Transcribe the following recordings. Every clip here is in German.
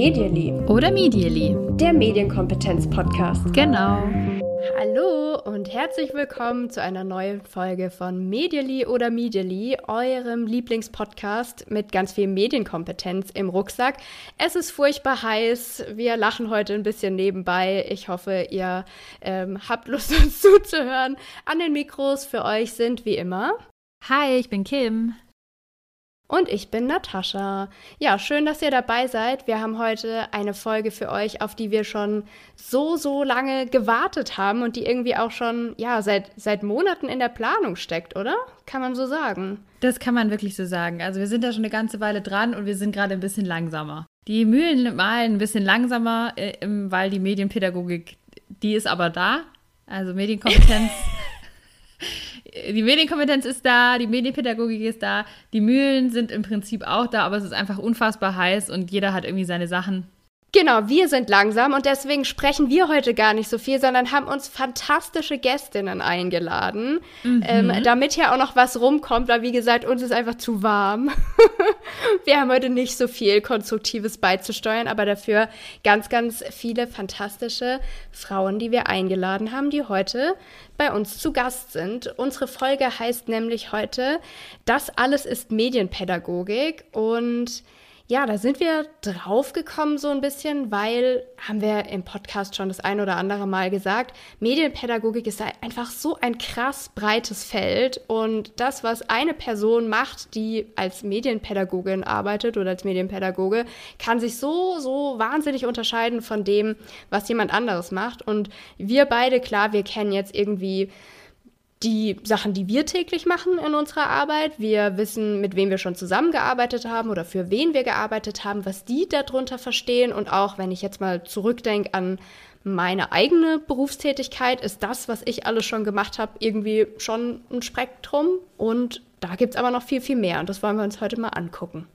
Medially. Oder Medially. Der Medienkompetenz-Podcast. Genau. Hallo und herzlich willkommen zu einer neuen Folge von Medially oder Medially, eurem Lieblingspodcast mit ganz viel Medienkompetenz im Rucksack. Es ist furchtbar heiß. Wir lachen heute ein bisschen nebenbei. Ich hoffe, ihr ähm, habt Lust, uns zuzuhören. An den Mikros für euch sind wie immer. Hi, ich bin Kim. Und ich bin Natascha. Ja, schön, dass ihr dabei seid. Wir haben heute eine Folge für euch, auf die wir schon so, so lange gewartet haben und die irgendwie auch schon, ja, seit, seit Monaten in der Planung steckt, oder? Kann man so sagen. Das kann man wirklich so sagen. Also wir sind da schon eine ganze Weile dran und wir sind gerade ein bisschen langsamer. Die Mühlen malen ein bisschen langsamer, äh, weil die Medienpädagogik, die ist aber da. Also Medienkompetenz. die Medienkompetenz ist da, die Medienpädagogik ist da, die Mühlen sind im Prinzip auch da, aber es ist einfach unfassbar heiß und jeder hat irgendwie seine Sachen. Genau, wir sind langsam und deswegen sprechen wir heute gar nicht so viel, sondern haben uns fantastische Gästinnen eingeladen, mhm. ähm, damit hier auch noch was rumkommt, weil wie gesagt, uns ist einfach zu warm. wir haben heute nicht so viel Konstruktives beizusteuern, aber dafür ganz, ganz viele fantastische Frauen, die wir eingeladen haben, die heute bei uns zu Gast sind. Unsere Folge heißt nämlich heute, das alles ist Medienpädagogik und ja, da sind wir draufgekommen so ein bisschen, weil, haben wir im Podcast schon das ein oder andere Mal gesagt, Medienpädagogik ist einfach so ein krass breites Feld und das, was eine Person macht, die als Medienpädagogin arbeitet oder als Medienpädagoge, kann sich so, so wahnsinnig unterscheiden von dem, was jemand anderes macht. Und wir beide, klar, wir kennen jetzt irgendwie die Sachen, die wir täglich machen in unserer Arbeit. Wir wissen, mit wem wir schon zusammengearbeitet haben oder für wen wir gearbeitet haben, was die darunter verstehen. Und auch wenn ich jetzt mal zurückdenke an meine eigene Berufstätigkeit, ist das, was ich alles schon gemacht habe, irgendwie schon ein Spektrum. Und da gibt es aber noch viel, viel mehr. Und das wollen wir uns heute mal angucken.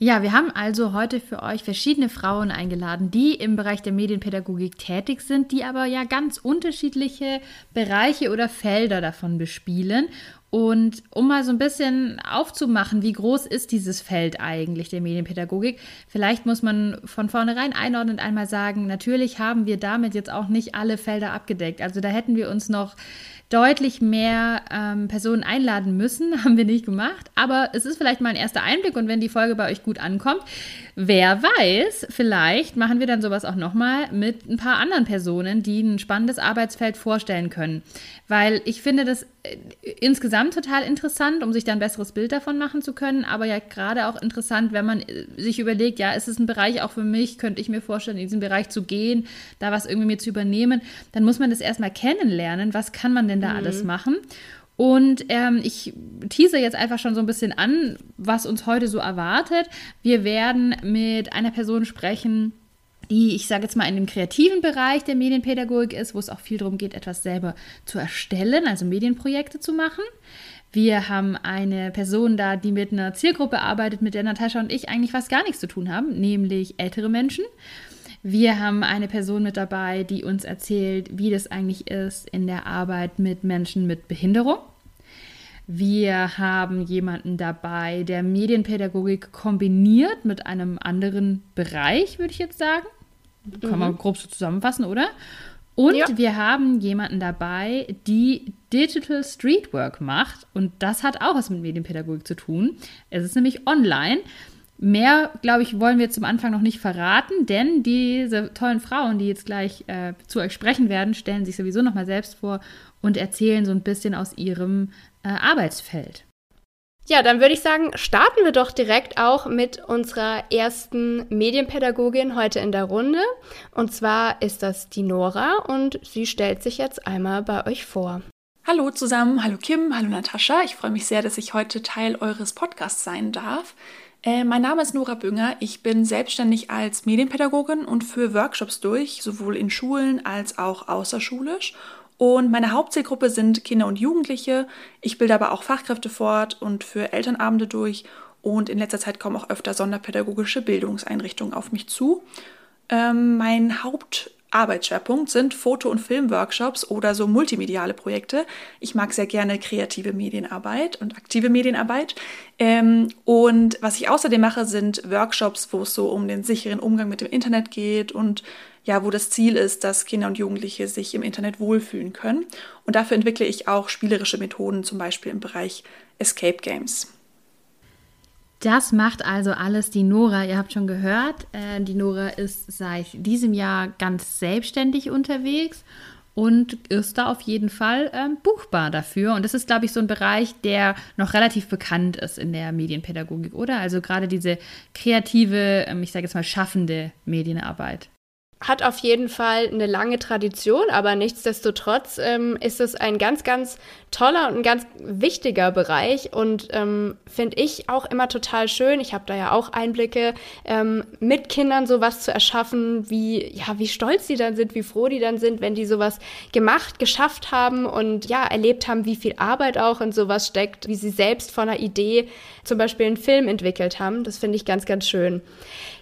Ja, wir haben also heute für euch verschiedene Frauen eingeladen, die im Bereich der Medienpädagogik tätig sind, die aber ja ganz unterschiedliche Bereiche oder Felder davon bespielen. Und um mal so ein bisschen aufzumachen, wie groß ist dieses Feld eigentlich der Medienpädagogik, vielleicht muss man von vornherein einordnend einmal sagen, natürlich haben wir damit jetzt auch nicht alle Felder abgedeckt. Also da hätten wir uns noch deutlich mehr ähm, Personen einladen müssen. Haben wir nicht gemacht. Aber es ist vielleicht mal ein erster Einblick und wenn die Folge bei euch gut ankommt, wer weiß, vielleicht machen wir dann sowas auch nochmal mit ein paar anderen Personen, die ein spannendes Arbeitsfeld vorstellen können. Weil ich finde das äh, insgesamt total interessant, um sich dann ein besseres Bild davon machen zu können. Aber ja gerade auch interessant, wenn man äh, sich überlegt, ja, ist es ein Bereich auch für mich, könnte ich mir vorstellen, in diesen Bereich zu gehen, da was irgendwie mir zu übernehmen, dann muss man das erstmal kennenlernen. Was kann man denn da mhm. alles machen? Und ähm, ich tease jetzt einfach schon so ein bisschen an, was uns heute so erwartet. Wir werden mit einer Person sprechen, die, ich sage jetzt mal, in dem kreativen Bereich der Medienpädagogik ist, wo es auch viel darum geht, etwas selber zu erstellen, also Medienprojekte zu machen. Wir haben eine Person da, die mit einer Zielgruppe arbeitet, mit der Natascha und ich eigentlich fast gar nichts zu tun haben, nämlich ältere Menschen. Wir haben eine Person mit dabei, die uns erzählt, wie das eigentlich ist in der Arbeit mit Menschen mit Behinderung. Wir haben jemanden dabei, der Medienpädagogik kombiniert mit einem anderen Bereich, würde ich jetzt sagen. Kann mhm. man grob so zusammenfassen, oder? Und ja. wir haben jemanden dabei, die Digital Streetwork macht. Und das hat auch was mit Medienpädagogik zu tun. Es ist nämlich online. Mehr, glaube ich, wollen wir zum Anfang noch nicht verraten, denn diese tollen Frauen, die jetzt gleich äh, zu euch sprechen werden, stellen sich sowieso nochmal selbst vor und erzählen so ein bisschen aus ihrem äh, Arbeitsfeld. Ja, dann würde ich sagen, starten wir doch direkt auch mit unserer ersten Medienpädagogin heute in der Runde. Und zwar ist das die Nora und sie stellt sich jetzt einmal bei euch vor. Hallo zusammen, hallo Kim, hallo Natascha. Ich freue mich sehr, dass ich heute Teil eures Podcasts sein darf. Äh, mein Name ist Nora Bünger. Ich bin selbstständig als Medienpädagogin und führe Workshops durch, sowohl in Schulen als auch außerschulisch. Und meine Hauptzielgruppe sind Kinder und Jugendliche. Ich bilde aber auch Fachkräfte fort und für Elternabende durch. Und in letzter Zeit kommen auch öfter sonderpädagogische Bildungseinrichtungen auf mich zu. Ähm, mein Haupt Arbeitsschwerpunkt sind Foto- und Filmworkshops oder so multimediale Projekte. Ich mag sehr gerne kreative Medienarbeit und aktive Medienarbeit. Ähm, und was ich außerdem mache, sind Workshops, wo es so um den sicheren Umgang mit dem Internet geht und ja, wo das Ziel ist, dass Kinder und Jugendliche sich im Internet wohlfühlen können. Und dafür entwickle ich auch spielerische Methoden, zum Beispiel im Bereich Escape Games. Das macht also alles die Nora. Ihr habt schon gehört, äh, die Nora ist seit diesem Jahr ganz selbstständig unterwegs und ist da auf jeden Fall ähm, buchbar dafür. Und das ist, glaube ich, so ein Bereich, der noch relativ bekannt ist in der Medienpädagogik, oder? Also gerade diese kreative, ähm, ich sage jetzt mal schaffende Medienarbeit hat auf jeden Fall eine lange Tradition, aber nichtsdestotrotz ähm, ist es ein ganz, ganz toller und ein ganz wichtiger Bereich und ähm, finde ich auch immer total schön. Ich habe da ja auch Einblicke, ähm, mit Kindern sowas zu erschaffen, wie, ja, wie stolz die dann sind, wie froh die dann sind, wenn die sowas gemacht, geschafft haben und ja, erlebt haben, wie viel Arbeit auch in sowas steckt, wie sie selbst von einer Idee zum Beispiel einen Film entwickelt haben. Das finde ich ganz, ganz schön.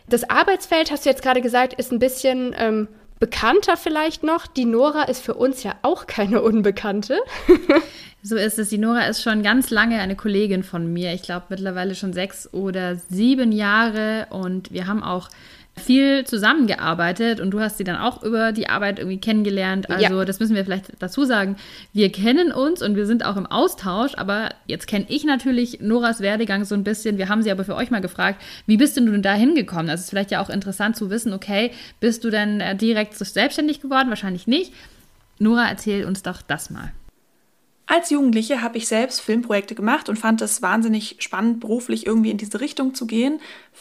Das Arbeitsfeld, hast du jetzt gerade gesagt, ist ein bisschen ähm, bekannter vielleicht noch. Die Nora ist für uns ja auch keine Unbekannte. so ist es. Die Nora ist schon ganz lange eine Kollegin von mir. Ich glaube mittlerweile schon sechs oder sieben Jahre. Und wir haben auch viel zusammengearbeitet und du hast sie dann auch über die Arbeit irgendwie kennengelernt. Also ja. das müssen wir vielleicht dazu sagen. Wir kennen uns und wir sind auch im Austausch, aber jetzt kenne ich natürlich Noras Werdegang so ein bisschen. Wir haben sie aber für euch mal gefragt, wie bist denn du denn da hingekommen? Das ist vielleicht ja auch interessant zu wissen, okay, bist du denn äh, direkt selbstständig geworden? Wahrscheinlich nicht. Nora, erzähl uns doch das mal. Als Jugendliche habe ich selbst Filmprojekte gemacht und fand es wahnsinnig spannend, beruflich irgendwie in diese Richtung zu gehen,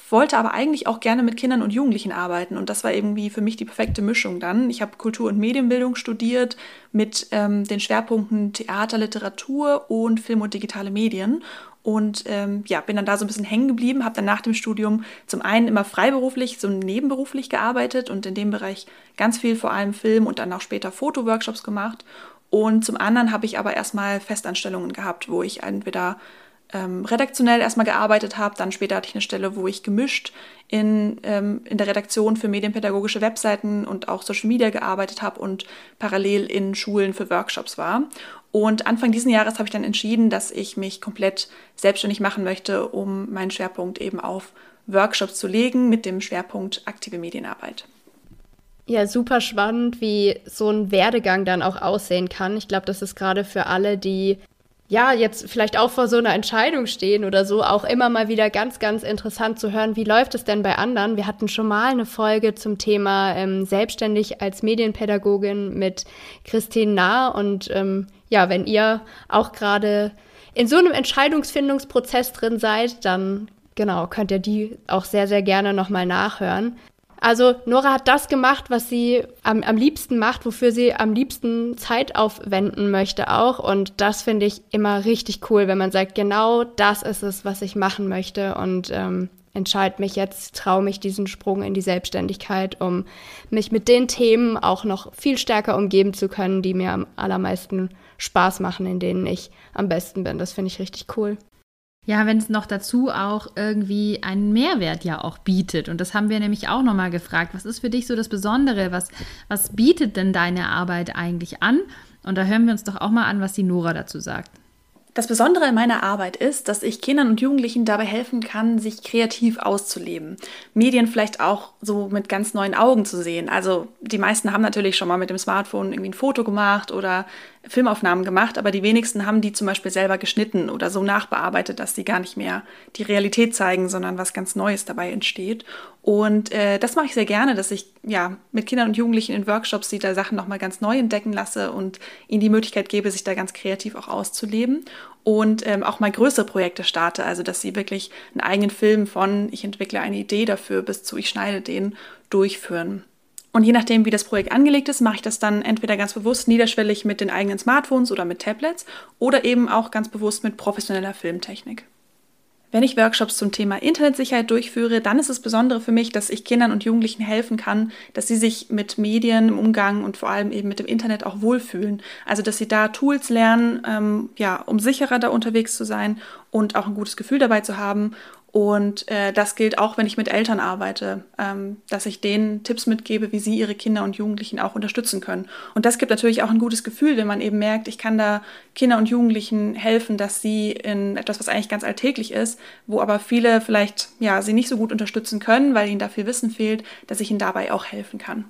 wollte aber eigentlich auch gerne mit Kindern und Jugendlichen arbeiten und das war irgendwie für mich die perfekte Mischung dann. Ich habe Kultur- und Medienbildung studiert mit ähm, den Schwerpunkten Theater, Literatur und Film und digitale Medien und ähm, ja, bin dann da so ein bisschen hängen geblieben, habe dann nach dem Studium zum einen immer freiberuflich, so nebenberuflich gearbeitet und in dem Bereich ganz viel vor allem Film und dann auch später Fotoworkshops gemacht und zum anderen habe ich aber erstmal Festanstellungen gehabt, wo ich entweder ähm, redaktionell erstmal gearbeitet habe, dann später hatte ich eine Stelle, wo ich gemischt in, ähm, in der Redaktion für medienpädagogische Webseiten und auch Social Media gearbeitet habe und parallel in Schulen für Workshops war. Und Anfang diesen Jahres habe ich dann entschieden, dass ich mich komplett selbstständig machen möchte, um meinen Schwerpunkt eben auf Workshops zu legen mit dem Schwerpunkt aktive Medienarbeit. Ja, super spannend, wie so ein Werdegang dann auch aussehen kann. Ich glaube, das ist gerade für alle, die ja jetzt vielleicht auch vor so einer Entscheidung stehen oder so, auch immer mal wieder ganz, ganz interessant zu hören, wie läuft es denn bei anderen. Wir hatten schon mal eine Folge zum Thema ähm, Selbstständig als Medienpädagogin mit Christine Nahr. Und ähm, ja, wenn ihr auch gerade in so einem Entscheidungsfindungsprozess drin seid, dann genau, könnt ihr die auch sehr, sehr gerne nochmal nachhören. Also Nora hat das gemacht, was sie am, am liebsten macht, wofür sie am liebsten Zeit aufwenden möchte auch. Und das finde ich immer richtig cool, wenn man sagt, genau das ist es, was ich machen möchte. Und ähm, entscheide mich jetzt, traue mich diesen Sprung in die Selbstständigkeit, um mich mit den Themen auch noch viel stärker umgeben zu können, die mir am allermeisten Spaß machen, in denen ich am besten bin. Das finde ich richtig cool. Ja, wenn es noch dazu auch irgendwie einen Mehrwert ja auch bietet. Und das haben wir nämlich auch nochmal gefragt. Was ist für dich so das Besondere? Was, was bietet denn deine Arbeit eigentlich an? Und da hören wir uns doch auch mal an, was die Nora dazu sagt. Das Besondere in meiner Arbeit ist, dass ich Kindern und Jugendlichen dabei helfen kann, sich kreativ auszuleben. Medien vielleicht auch so mit ganz neuen Augen zu sehen. Also die meisten haben natürlich schon mal mit dem Smartphone irgendwie ein Foto gemacht oder Filmaufnahmen gemacht, aber die wenigsten haben die zum Beispiel selber geschnitten oder so nachbearbeitet, dass sie gar nicht mehr die Realität zeigen, sondern was ganz Neues dabei entsteht. Und äh, das mache ich sehr gerne, dass ich ja mit Kindern und Jugendlichen in Workshops die da Sachen nochmal ganz neu entdecken lasse und ihnen die Möglichkeit gebe, sich da ganz kreativ auch auszuleben und ähm, auch mal größere Projekte starte, also dass sie wirklich einen eigenen Film von ich entwickle eine Idee dafür bis zu ich schneide den durchführen. Und je nachdem, wie das Projekt angelegt ist, mache ich das dann entweder ganz bewusst niederschwellig mit den eigenen Smartphones oder mit Tablets oder eben auch ganz bewusst mit professioneller Filmtechnik. Wenn ich Workshops zum Thema Internetsicherheit durchführe, dann ist es Besondere für mich, dass ich Kindern und Jugendlichen helfen kann, dass sie sich mit Medien im Umgang und vor allem eben mit dem Internet auch wohlfühlen. Also dass sie da Tools lernen, ähm, ja, um sicherer da unterwegs zu sein und auch ein gutes Gefühl dabei zu haben Und äh, das gilt auch, wenn ich mit Eltern arbeite, ähm, dass ich denen Tipps mitgebe, wie sie ihre Kinder und Jugendlichen auch unterstützen können. Und das gibt natürlich auch ein gutes Gefühl, wenn man eben merkt, ich kann da Kinder und Jugendlichen helfen, dass sie in etwas, was eigentlich ganz alltäglich ist, wo aber viele vielleicht ja sie nicht so gut unterstützen können, weil ihnen da viel Wissen fehlt, dass ich ihnen dabei auch helfen kann.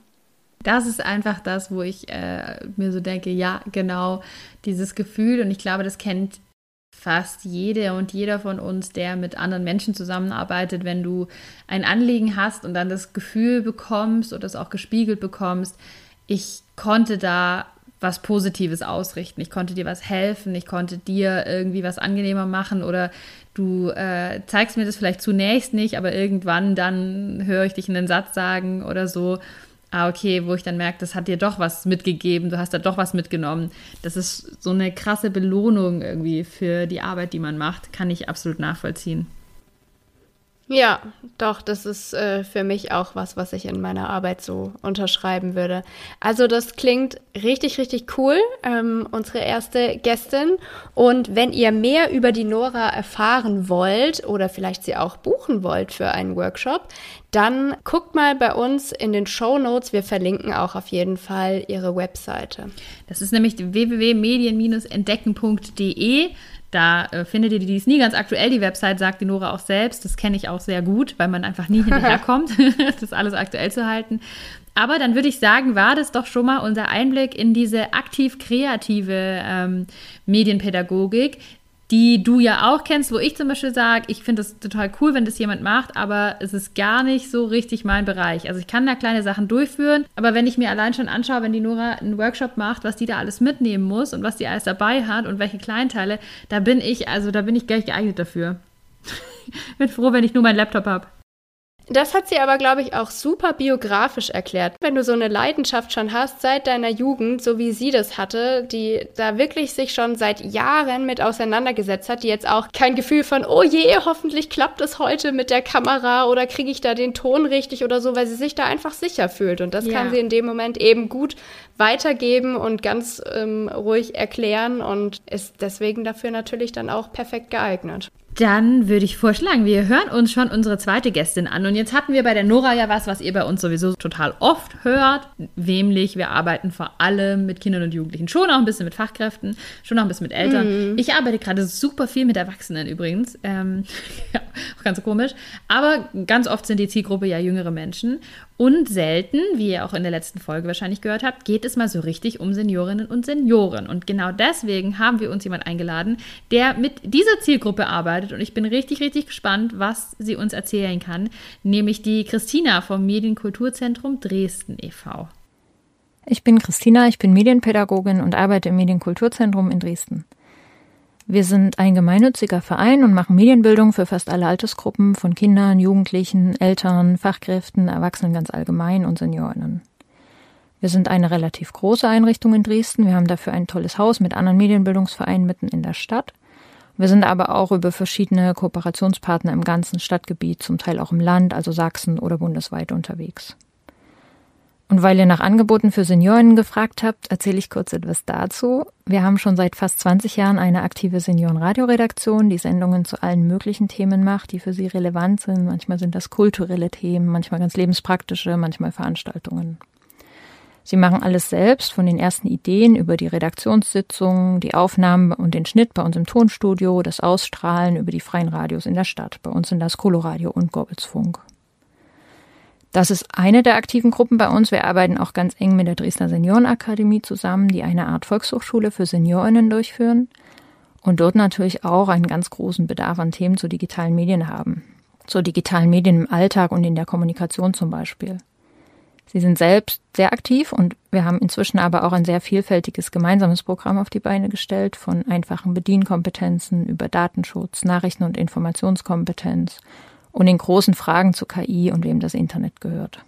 Das ist einfach das, wo ich äh, mir so denke, ja, genau, dieses Gefühl. Und ich glaube, das kennt fast jede und jeder von uns, der mit anderen Menschen zusammenarbeitet, wenn du ein Anliegen hast und dann das Gefühl bekommst oder es auch gespiegelt bekommst, ich konnte da was Positives ausrichten, ich konnte dir was helfen, ich konnte dir irgendwie was angenehmer machen oder du äh, zeigst mir das vielleicht zunächst nicht, aber irgendwann dann höre ich dich einen Satz sagen oder so ah, okay, wo ich dann merke, das hat dir doch was mitgegeben, du hast da doch was mitgenommen. Das ist so eine krasse Belohnung irgendwie für die Arbeit, die man macht, kann ich absolut nachvollziehen. Ja, doch, das ist äh, für mich auch was, was ich in meiner Arbeit so unterschreiben würde. Also das klingt richtig, richtig cool, ähm, unsere erste Gästin. Und wenn ihr mehr über die Nora erfahren wollt oder vielleicht sie auch buchen wollt für einen Workshop, dann guckt mal bei uns in den Show Notes. Wir verlinken auch auf jeden Fall ihre Webseite. Das ist nämlich www.medien-entdecken.de. Da äh, findet ihr die, die ist nie ganz aktuell. Die Website sagt die Nora auch selbst. Das kenne ich auch sehr gut, weil man einfach nie hinterherkommt, das alles aktuell zu halten. Aber dann würde ich sagen, war das doch schon mal unser Einblick in diese aktiv-kreative ähm, Medienpädagogik, die du ja auch kennst, wo ich zum Beispiel sage, ich finde das total cool, wenn das jemand macht, aber es ist gar nicht so richtig mein Bereich. Also ich kann da kleine Sachen durchführen, aber wenn ich mir allein schon anschaue, wenn die Nora einen Workshop macht, was die da alles mitnehmen muss und was die alles dabei hat und welche Kleinteile, da bin ich, also da bin ich gleich geeignet dafür. bin froh, wenn ich nur meinen Laptop habe. Das hat sie aber, glaube ich, auch super biografisch erklärt. Wenn du so eine Leidenschaft schon hast seit deiner Jugend, so wie sie das hatte, die da wirklich sich schon seit Jahren mit auseinandergesetzt hat, die jetzt auch kein Gefühl von, oh je, hoffentlich klappt es heute mit der Kamera oder kriege ich da den Ton richtig oder so, weil sie sich da einfach sicher fühlt. Und das ja. kann sie in dem Moment eben gut weitergeben und ganz ähm, ruhig erklären und ist deswegen dafür natürlich dann auch perfekt geeignet. Dann würde ich vorschlagen, wir hören uns schon unsere zweite Gästin an. Und jetzt hatten wir bei der Nora ja was, was ihr bei uns sowieso total oft hört. Nämlich, wir arbeiten vor allem mit Kindern und Jugendlichen. Schon auch ein bisschen mit Fachkräften, schon auch ein bisschen mit Eltern. Mhm. Ich arbeite gerade super viel mit Erwachsenen übrigens. Ähm, ja, auch ganz komisch. Aber ganz oft sind die Zielgruppe ja jüngere Menschen. Und selten, wie ihr auch in der letzten Folge wahrscheinlich gehört habt, geht es mal so richtig um Seniorinnen und Senioren. Und genau deswegen haben wir uns jemand eingeladen, der mit dieser Zielgruppe arbeitet. Und ich bin richtig, richtig gespannt, was sie uns erzählen kann. Nämlich die Christina vom Medienkulturzentrum Dresden e.V. Ich bin Christina, ich bin Medienpädagogin und arbeite im Medienkulturzentrum in Dresden. Wir sind ein gemeinnütziger Verein und machen Medienbildung für fast alle Altersgruppen von Kindern, Jugendlichen, Eltern, Fachkräften, Erwachsenen ganz allgemein und Seniorinnen. Wir sind eine relativ große Einrichtung in Dresden. Wir haben dafür ein tolles Haus mit anderen Medienbildungsvereinen mitten in der Stadt. Wir sind aber auch über verschiedene Kooperationspartner im ganzen Stadtgebiet, zum Teil auch im Land, also Sachsen oder bundesweit unterwegs. Und weil ihr nach Angeboten für Senioren gefragt habt, erzähle ich kurz etwas dazu. Wir haben schon seit fast 20 Jahren eine aktive Seniorenradioredaktion, die Sendungen zu allen möglichen Themen macht, die für sie relevant sind. Manchmal sind das kulturelle Themen, manchmal ganz lebenspraktische, manchmal Veranstaltungen. Sie machen alles selbst, von den ersten Ideen über die Redaktionssitzungen, die Aufnahmen und den Schnitt bei uns im Tonstudio, das Ausstrahlen über die freien Radios in der Stadt. Bei uns sind das Coloradio und Gorbelsfunk. Das ist eine der aktiven Gruppen bei uns. Wir arbeiten auch ganz eng mit der Dresdner Seniorenakademie zusammen, die eine Art Volkshochschule für Seniorinnen durchführen und dort natürlich auch einen ganz großen Bedarf an Themen zu digitalen Medien haben. Zu digitalen Medien im Alltag und in der Kommunikation zum Beispiel. Sie sind selbst sehr aktiv und wir haben inzwischen aber auch ein sehr vielfältiges gemeinsames Programm auf die Beine gestellt, von einfachen Bedienkompetenzen über Datenschutz, Nachrichten- und Informationskompetenz und den großen Fragen zu KI und wem das Internet gehört.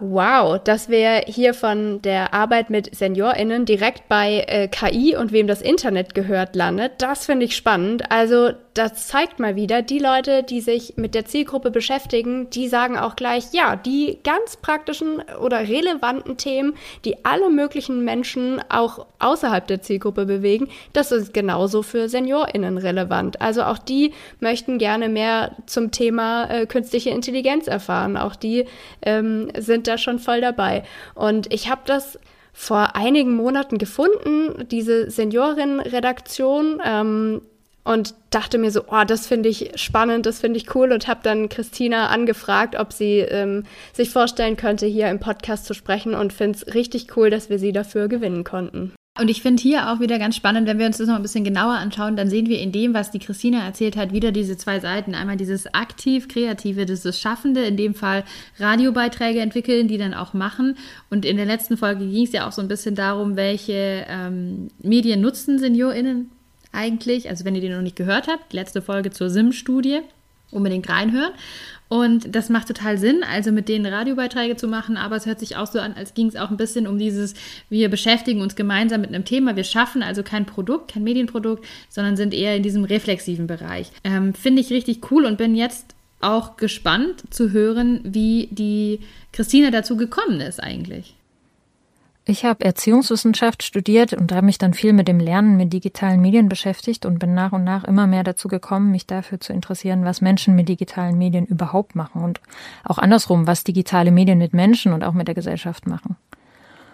Wow, dass wir hier von der Arbeit mit SeniorInnen direkt bei äh, KI und wem das Internet gehört landet, das finde ich spannend. Also das zeigt mal wieder, die Leute, die sich mit der Zielgruppe beschäftigen, die sagen auch gleich, ja, die ganz praktischen oder relevanten Themen, die alle möglichen Menschen auch außerhalb der Zielgruppe bewegen, das ist genauso für SeniorInnen relevant. Also auch die möchten gerne mehr zum Thema äh, künstliche Intelligenz erfahren. Auch die ähm, sind da schon voll dabei. Und ich habe das vor einigen Monaten gefunden, diese Seniorenredaktion. Ähm, und dachte mir so, oh, das finde ich spannend, das finde ich cool und habe dann Christina angefragt, ob sie ähm, sich vorstellen könnte, hier im Podcast zu sprechen und finde es richtig cool, dass wir sie dafür gewinnen konnten. Und ich finde hier auch wieder ganz spannend, wenn wir uns das noch ein bisschen genauer anschauen, dann sehen wir in dem, was die Christina erzählt hat, wieder diese zwei Seiten. Einmal dieses aktiv-kreative, dieses Schaffende, in dem Fall Radiobeiträge entwickeln, die dann auch machen. Und in der letzten Folge ging es ja auch so ein bisschen darum, welche ähm, Medien nutzen SeniorInnen eigentlich. Also wenn ihr den noch nicht gehört habt, letzte Folge zur SIM-Studie, unbedingt reinhören. Und das macht total Sinn, also mit denen Radiobeiträge zu machen, aber es hört sich auch so an, als ging es auch ein bisschen um dieses, wir beschäftigen uns gemeinsam mit einem Thema, wir schaffen also kein Produkt, kein Medienprodukt, sondern sind eher in diesem reflexiven Bereich. Ähm, Finde ich richtig cool und bin jetzt auch gespannt zu hören, wie die Christine dazu gekommen ist eigentlich. Ich habe Erziehungswissenschaft studiert und habe mich dann viel mit dem Lernen mit digitalen Medien beschäftigt und bin nach und nach immer mehr dazu gekommen, mich dafür zu interessieren, was Menschen mit digitalen Medien überhaupt machen und auch andersrum, was digitale Medien mit Menschen und auch mit der Gesellschaft machen.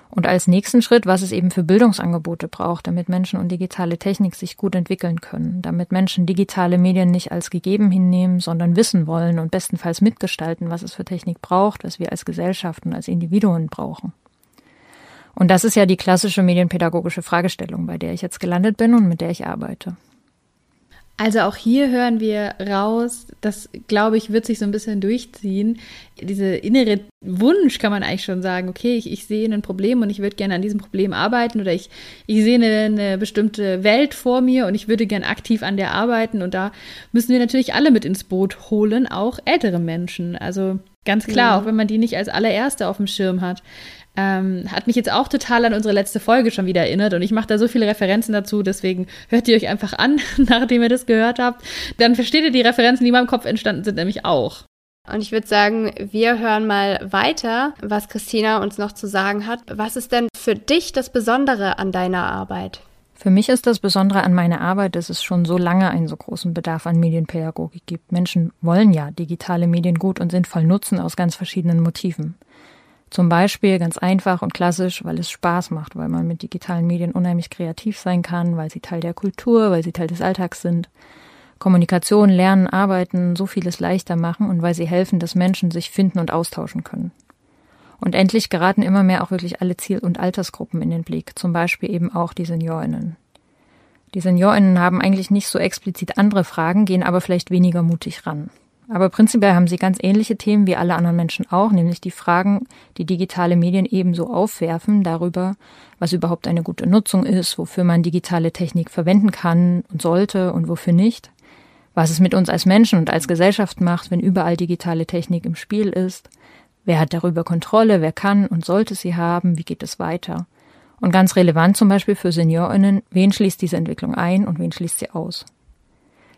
Und als nächsten Schritt, was es eben für Bildungsangebote braucht, damit Menschen und digitale Technik sich gut entwickeln können, damit Menschen digitale Medien nicht als gegeben hinnehmen, sondern wissen wollen und bestenfalls mitgestalten, was es für Technik braucht, was wir als Gesellschaft und als Individuen brauchen. Und das ist ja die klassische medienpädagogische Fragestellung, bei der ich jetzt gelandet bin und mit der ich arbeite. Also auch hier hören wir raus, das glaube ich, wird sich so ein bisschen durchziehen. Diese innere Wunsch kann man eigentlich schon sagen, okay, ich, ich sehe ein Problem und ich würde gerne an diesem Problem arbeiten oder ich, ich sehe eine, eine bestimmte Welt vor mir und ich würde gerne aktiv an der arbeiten und da müssen wir natürlich alle mit ins Boot holen, auch ältere Menschen. Also ganz klar, ja. auch wenn man die nicht als allererste auf dem Schirm hat. Ähm, hat mich jetzt auch total an unsere letzte Folge schon wieder erinnert und ich mache da so viele Referenzen dazu, deswegen hört ihr euch einfach an, nachdem ihr das gehört habt. Dann versteht ihr die Referenzen, die in meinem Kopf entstanden sind, nämlich auch. Und ich würde sagen, wir hören mal weiter, was Christina uns noch zu sagen hat. Was ist denn für dich das Besondere an deiner Arbeit? Für mich ist das Besondere an meiner Arbeit, dass es schon so lange einen so großen Bedarf an Medienpädagogik gibt. Menschen wollen ja digitale Medien gut und sinnvoll nutzen aus ganz verschiedenen Motiven. Zum Beispiel ganz einfach und klassisch, weil es Spaß macht, weil man mit digitalen Medien unheimlich kreativ sein kann, weil sie Teil der Kultur, weil sie Teil des Alltags sind. Kommunikation, Lernen, Arbeiten so vieles leichter machen und weil sie helfen, dass Menschen sich finden und austauschen können. Und endlich geraten immer mehr auch wirklich alle Ziel- und Altersgruppen in den Blick, zum Beispiel eben auch die Seniorinnen. Die Seniorinnen haben eigentlich nicht so explizit andere Fragen, gehen aber vielleicht weniger mutig ran. Aber prinzipiell haben sie ganz ähnliche Themen wie alle anderen Menschen auch, nämlich die Fragen, die digitale Medien ebenso aufwerfen darüber, was überhaupt eine gute Nutzung ist, wofür man digitale Technik verwenden kann und sollte und wofür nicht, was es mit uns als Menschen und als Gesellschaft macht, wenn überall digitale Technik im Spiel ist, wer hat darüber Kontrolle, wer kann und sollte sie haben, wie geht es weiter. Und ganz relevant zum Beispiel für Seniorinnen, wen schließt diese Entwicklung ein und wen schließt sie aus.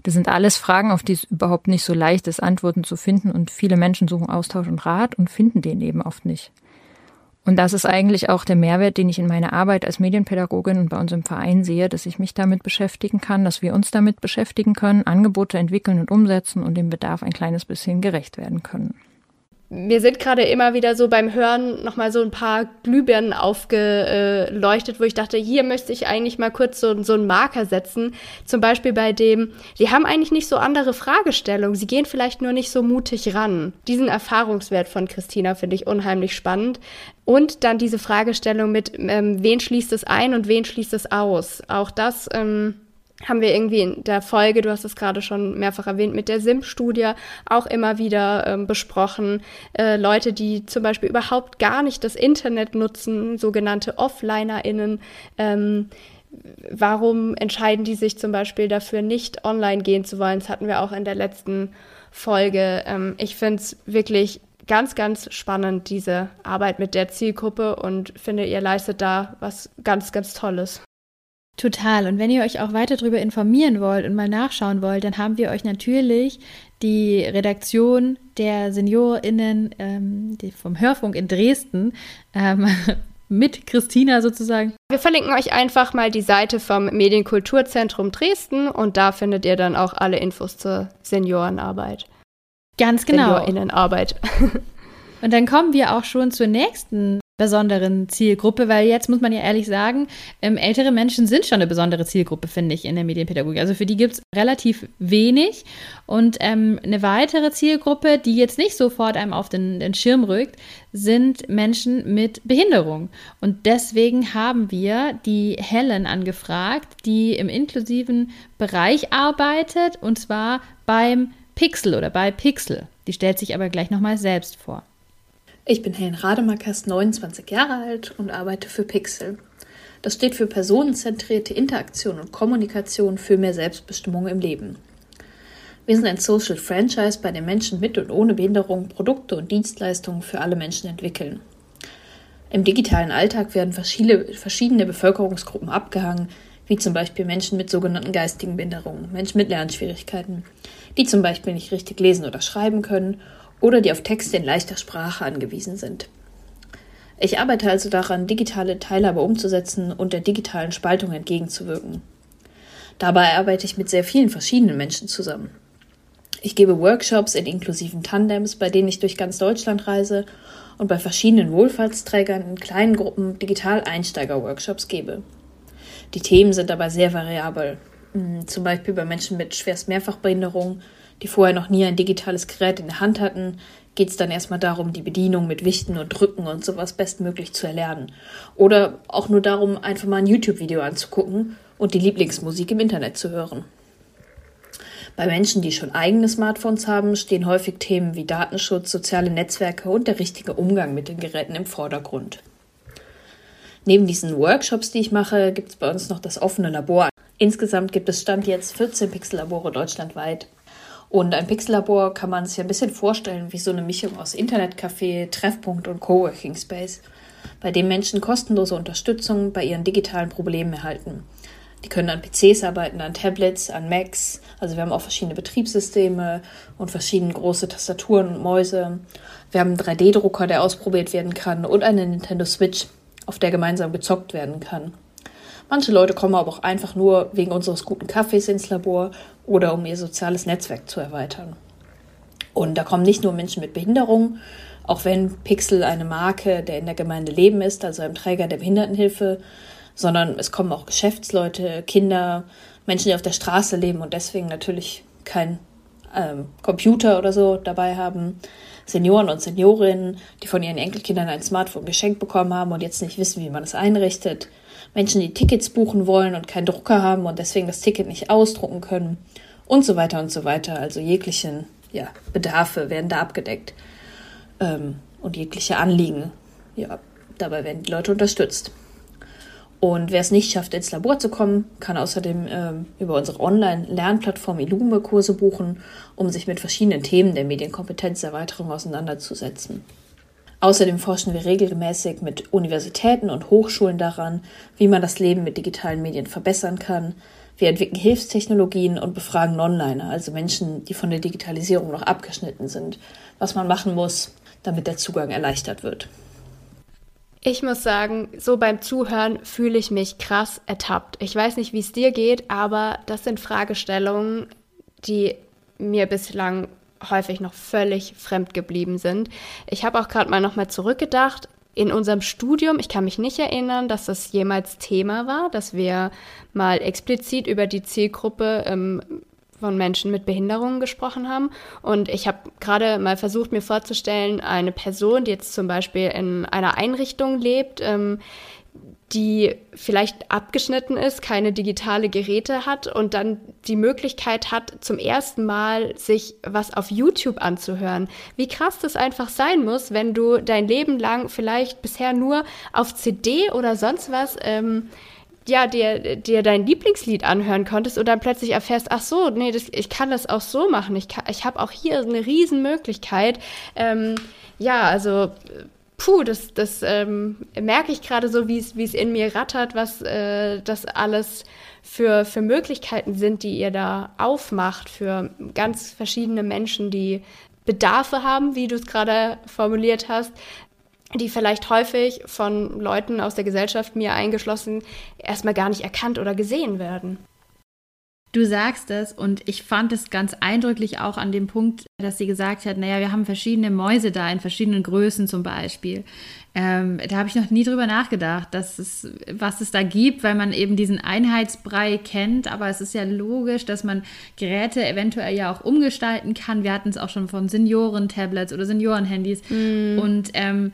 Das sind alles Fragen, auf die es überhaupt nicht so leicht ist, Antworten zu finden. Und viele Menschen suchen Austausch und Rat und finden den eben oft nicht. Und das ist eigentlich auch der Mehrwert, den ich in meiner Arbeit als Medienpädagogin und bei uns im Verein sehe, dass ich mich damit beschäftigen kann, dass wir uns damit beschäftigen können, Angebote entwickeln und umsetzen und dem Bedarf ein kleines bisschen gerecht werden können mir sind gerade immer wieder so beim Hören nochmal so ein paar Glühbirnen aufgeleuchtet, wo ich dachte, hier möchte ich eigentlich mal kurz so, so einen Marker setzen. Zum Beispiel bei dem, die haben eigentlich nicht so andere Fragestellungen. Sie gehen vielleicht nur nicht so mutig ran. Diesen Erfahrungswert von Christina finde ich unheimlich spannend. Und dann diese Fragestellung mit, ähm, wen schließt es ein und wen schließt es aus? Auch das, ähm, haben wir irgendwie in der Folge, du hast es gerade schon mehrfach erwähnt, mit der SIM-Studie auch immer wieder ähm, besprochen. Äh, Leute, die zum Beispiel überhaupt gar nicht das Internet nutzen, sogenannte OfflinerInnen. Ähm, warum entscheiden die sich zum Beispiel dafür, nicht online gehen zu wollen? Das hatten wir auch in der letzten Folge. Ähm, ich finde es wirklich ganz, ganz spannend, diese Arbeit mit der Zielgruppe und finde, ihr leistet da was ganz, ganz Tolles. Total. Und wenn ihr euch auch weiter darüber informieren wollt und mal nachschauen wollt, dann haben wir euch natürlich die Redaktion der SeniorInnen ähm, vom Hörfunk in Dresden ähm, mit Christina sozusagen. Wir verlinken euch einfach mal die Seite vom Medienkulturzentrum Dresden und da findet ihr dann auch alle Infos zur Seniorenarbeit. Ganz genau. Seniorinnenarbeit. Und dann kommen wir auch schon zur nächsten besonderen Zielgruppe, weil jetzt muss man ja ehrlich sagen, ähm, ältere Menschen sind schon eine besondere Zielgruppe, finde ich, in der Medienpädagogik. Also für die gibt es relativ wenig. Und ähm, eine weitere Zielgruppe, die jetzt nicht sofort einem auf den, den Schirm rückt, sind Menschen mit Behinderung. Und deswegen haben wir die Helen angefragt, die im inklusiven Bereich arbeitet, und zwar beim Pixel oder bei Pixel. Die stellt sich aber gleich nochmal selbst vor. Ich bin Helen Rademackers, 29 Jahre alt und arbeite für Pixel. Das steht für personenzentrierte Interaktion und Kommunikation für mehr Selbstbestimmung im Leben. Wir sind ein Social Franchise, bei dem Menschen mit und ohne Behinderung Produkte und Dienstleistungen für alle Menschen entwickeln. Im digitalen Alltag werden verschiedene Bevölkerungsgruppen abgehangen, wie zum Beispiel Menschen mit sogenannten geistigen Behinderungen, Menschen mit Lernschwierigkeiten, die zum Beispiel nicht richtig lesen oder schreiben können oder die auf Texte in leichter Sprache angewiesen sind. Ich arbeite also daran, digitale Teilhabe umzusetzen und der digitalen Spaltung entgegenzuwirken. Dabei arbeite ich mit sehr vielen verschiedenen Menschen zusammen. Ich gebe Workshops in inklusiven Tandems, bei denen ich durch ganz Deutschland reise und bei verschiedenen Wohlfahrtsträgern in kleinen Gruppen Digital-Einsteiger-Workshops gebe. Die Themen sind dabei sehr variabel. Hm, zum Beispiel bei Menschen mit schwerst Mehrfachbehinderung, die vorher noch nie ein digitales Gerät in der Hand hatten, geht es dann erstmal darum, die Bedienung mit Wichten und Drücken und sowas bestmöglich zu erlernen. Oder auch nur darum, einfach mal ein YouTube-Video anzugucken und die Lieblingsmusik im Internet zu hören. Bei Menschen, die schon eigene Smartphones haben, stehen häufig Themen wie Datenschutz, soziale Netzwerke und der richtige Umgang mit den Geräten im Vordergrund. Neben diesen Workshops, die ich mache, gibt es bei uns noch das offene Labor. Insgesamt gibt es Stand jetzt 14 Pixel-Labore deutschlandweit. Und ein Pixellabor kann man sich ein bisschen vorstellen wie so eine Mischung aus Internetcafé, Treffpunkt und Coworking Space, bei dem Menschen kostenlose Unterstützung bei ihren digitalen Problemen erhalten. Die können an PCs arbeiten, an Tablets, an Macs. Also wir haben auch verschiedene Betriebssysteme und verschiedene große Tastaturen und Mäuse. Wir haben einen 3D-Drucker, der ausprobiert werden kann und eine Nintendo Switch, auf der gemeinsam gezockt werden kann. Manche Leute kommen aber auch einfach nur wegen unseres guten Kaffees ins Labor oder um ihr soziales Netzwerk zu erweitern. Und da kommen nicht nur Menschen mit Behinderung, auch wenn Pixel eine Marke, der in der Gemeinde Leben ist, also ein Träger der Behindertenhilfe, sondern es kommen auch Geschäftsleute, Kinder, Menschen, die auf der Straße leben und deswegen natürlich kein ähm, Computer oder so dabei haben. Senioren und Seniorinnen, die von ihren Enkelkindern ein Smartphone geschenkt bekommen haben und jetzt nicht wissen, wie man es einrichtet. Menschen, die Tickets buchen wollen und keinen Drucker haben und deswegen das Ticket nicht ausdrucken können und so weiter und so weiter. Also jeglichen ja, Bedarfe werden da abgedeckt ähm, und jegliche Anliegen. Ja, dabei werden die Leute unterstützt. Und wer es nicht schafft, ins Labor zu kommen, kann außerdem ähm, über unsere Online-Lernplattform Illume Kurse buchen, um sich mit verschiedenen Themen der Medienkompetenzerweiterung auseinanderzusetzen. Außerdem forschen wir regelmäßig mit Universitäten und Hochschulen daran, wie man das Leben mit digitalen Medien verbessern kann. Wir entwickeln Hilfstechnologien und befragen Onliner, also Menschen, die von der Digitalisierung noch abgeschnitten sind, was man machen muss, damit der Zugang erleichtert wird. Ich muss sagen, so beim Zuhören fühle ich mich krass ertappt. Ich weiß nicht, wie es dir geht, aber das sind Fragestellungen, die mir bislang häufig noch völlig fremd geblieben sind. Ich habe auch gerade mal nochmal zurückgedacht. In unserem Studium, ich kann mich nicht erinnern, dass das jemals Thema war, dass wir mal explizit über die Zielgruppe ähm, von Menschen mit Behinderungen gesprochen haben. Und ich habe gerade mal versucht, mir vorzustellen, eine Person, die jetzt zum Beispiel in einer Einrichtung lebt, ähm, die vielleicht abgeschnitten ist, keine digitale Geräte hat und dann die Möglichkeit hat, zum ersten Mal sich was auf YouTube anzuhören. Wie krass das einfach sein muss, wenn du dein Leben lang vielleicht bisher nur auf CD oder sonst was ähm, ja, dir, dir dein Lieblingslied anhören konntest und dann plötzlich erfährst, ach so, nee, das, ich kann das auch so machen. Ich, ich habe auch hier eine Riesenmöglichkeit. Ähm, ja, also puh, das, das ähm, merke ich gerade so, wie es in mir rattert, was äh, das alles für, für Möglichkeiten sind, die ihr da aufmacht für ganz verschiedene Menschen, die Bedarfe haben, wie du es gerade formuliert hast, die vielleicht häufig von Leuten aus der Gesellschaft, mir eingeschlossen, erstmal gar nicht erkannt oder gesehen werden. Du sagst es und ich fand es ganz eindrücklich auch an dem Punkt, dass sie gesagt hat, naja, wir haben verschiedene Mäuse da in verschiedenen Größen zum Beispiel. Ähm, da habe ich noch nie drüber nachgedacht, dass es, was es da gibt, weil man eben diesen Einheitsbrei kennt. Aber es ist ja logisch, dass man Geräte eventuell ja auch umgestalten kann. Wir hatten es auch schon von Senioren-Tablets oder Senioren-Handys. Mm. Und ähm,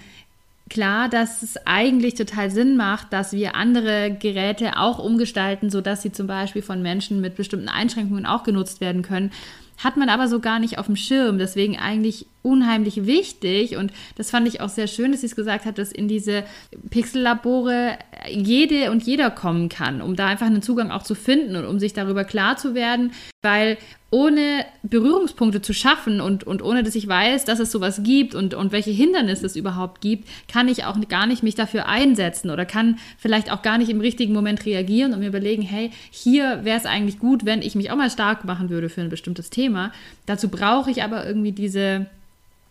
klar, dass es eigentlich total Sinn macht, dass wir andere Geräte auch umgestalten, sodass sie zum Beispiel von Menschen mit bestimmten Einschränkungen auch genutzt werden können. Hat man aber so gar nicht auf dem Schirm. Deswegen eigentlich unheimlich wichtig und das fand ich auch sehr schön, dass sie es gesagt hat, dass in diese Pixellabore jede und jeder kommen kann, um da einfach einen Zugang auch zu finden und um sich darüber klar zu werden, weil ohne Berührungspunkte zu schaffen und, und ohne dass ich weiß, dass es sowas gibt und, und welche Hindernisse es überhaupt gibt, kann ich auch gar nicht mich dafür einsetzen oder kann vielleicht auch gar nicht im richtigen Moment reagieren und mir überlegen, hey, hier wäre es eigentlich gut, wenn ich mich auch mal stark machen würde für ein bestimmtes Thema. Dazu brauche ich aber irgendwie diese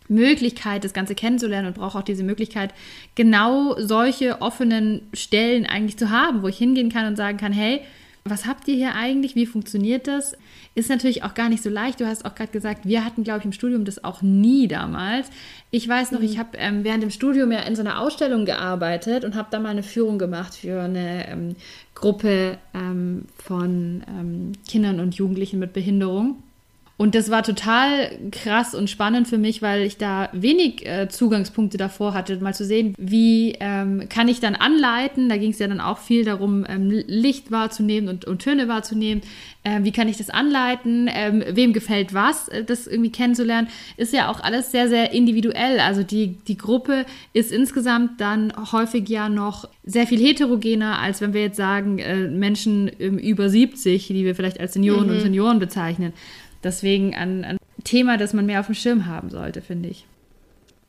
Möglichkeit, das Ganze kennenzulernen und brauche auch diese Möglichkeit, genau solche offenen Stellen eigentlich zu haben, wo ich hingehen kann und sagen kann, hey, was habt ihr hier eigentlich? Wie funktioniert das? Ist natürlich auch gar nicht so leicht. Du hast auch gerade gesagt, wir hatten, glaube ich, im Studium das auch nie damals. Ich weiß noch, mhm. ich habe ähm, während dem Studium ja in so einer Ausstellung gearbeitet und habe da mal eine Führung gemacht für eine ähm, Gruppe ähm, von ähm, Kindern und Jugendlichen mit Behinderung. Und das war total krass und spannend für mich, weil ich da wenig äh, Zugangspunkte davor hatte, mal zu sehen, wie ähm, kann ich dann anleiten. Da ging es ja dann auch viel darum, ähm, Licht wahrzunehmen und, und Töne wahrzunehmen. Ähm, wie kann ich das anleiten? Ähm, wem gefällt was? Äh, das irgendwie kennenzulernen, ist ja auch alles sehr, sehr individuell. Also die, die Gruppe ist insgesamt dann häufig ja noch sehr viel heterogener, als wenn wir jetzt sagen, äh, Menschen über 70, die wir vielleicht als Senioren mhm. und Senioren bezeichnen. Deswegen ein, ein Thema, das man mehr auf dem Schirm haben sollte, finde ich.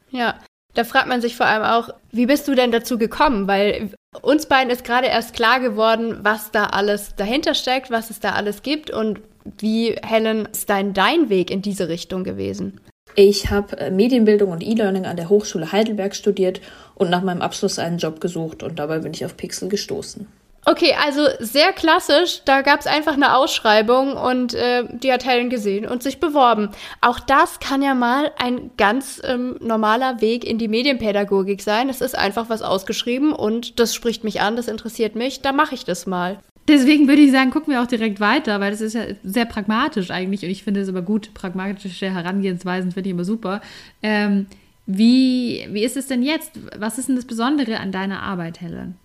Ja, da fragt man sich vor allem auch, wie bist du denn dazu gekommen? Weil uns beiden ist gerade erst klar geworden, was da alles dahinter steckt, was es da alles gibt und wie, Helen, ist dein, dein Weg in diese Richtung gewesen? Ich habe äh, Medienbildung und E-Learning an der Hochschule Heidelberg studiert und nach meinem Abschluss einen Job gesucht und dabei bin ich auf Pixel gestoßen. Okay, also sehr klassisch. Da gab es einfach eine Ausschreibung und äh, die hat Helen gesehen und sich beworben. Auch das kann ja mal ein ganz ähm, normaler Weg in die Medienpädagogik sein. Es ist einfach was ausgeschrieben und das spricht mich an, das interessiert mich, da mache ich das mal. Deswegen würde ich sagen, gucken wir auch direkt weiter, weil das ist ja sehr pragmatisch eigentlich und ich finde es aber gut. Pragmatische Herangehensweisen finde ich immer super. Ähm, wie, wie ist es denn jetzt? Was ist denn das Besondere an deiner Arbeit, Helen?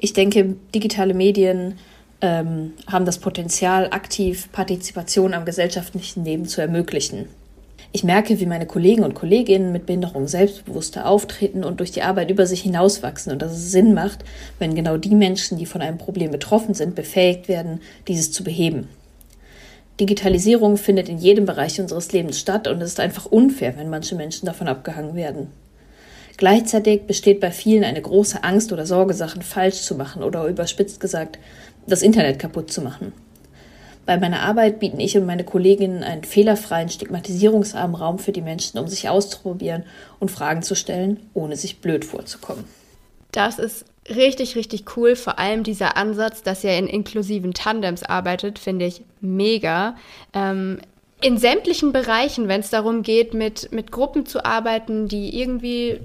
Ich denke, digitale Medien ähm, haben das Potenzial, aktiv Partizipation am gesellschaftlichen Leben zu ermöglichen. Ich merke, wie meine Kollegen und Kolleginnen mit Behinderung selbstbewusster auftreten und durch die Arbeit über sich hinauswachsen und dass es Sinn macht, wenn genau die Menschen, die von einem Problem betroffen sind, befähigt werden, dieses zu beheben. Digitalisierung findet in jedem Bereich unseres Lebens statt und es ist einfach unfair, wenn manche Menschen davon abgehangen werden. Gleichzeitig besteht bei vielen eine große Angst oder Sorge, Sachen falsch zu machen oder überspitzt gesagt, das Internet kaputt zu machen. Bei meiner Arbeit bieten ich und meine Kolleginnen einen fehlerfreien, stigmatisierungsarmen Raum für die Menschen, um sich auszuprobieren und Fragen zu stellen, ohne sich blöd vorzukommen. Das ist richtig, richtig cool. Vor allem dieser Ansatz, dass ihr in inklusiven Tandems arbeitet, finde ich mega. Ähm, in sämtlichen Bereichen, wenn es darum geht, mit, mit Gruppen zu arbeiten, die irgendwie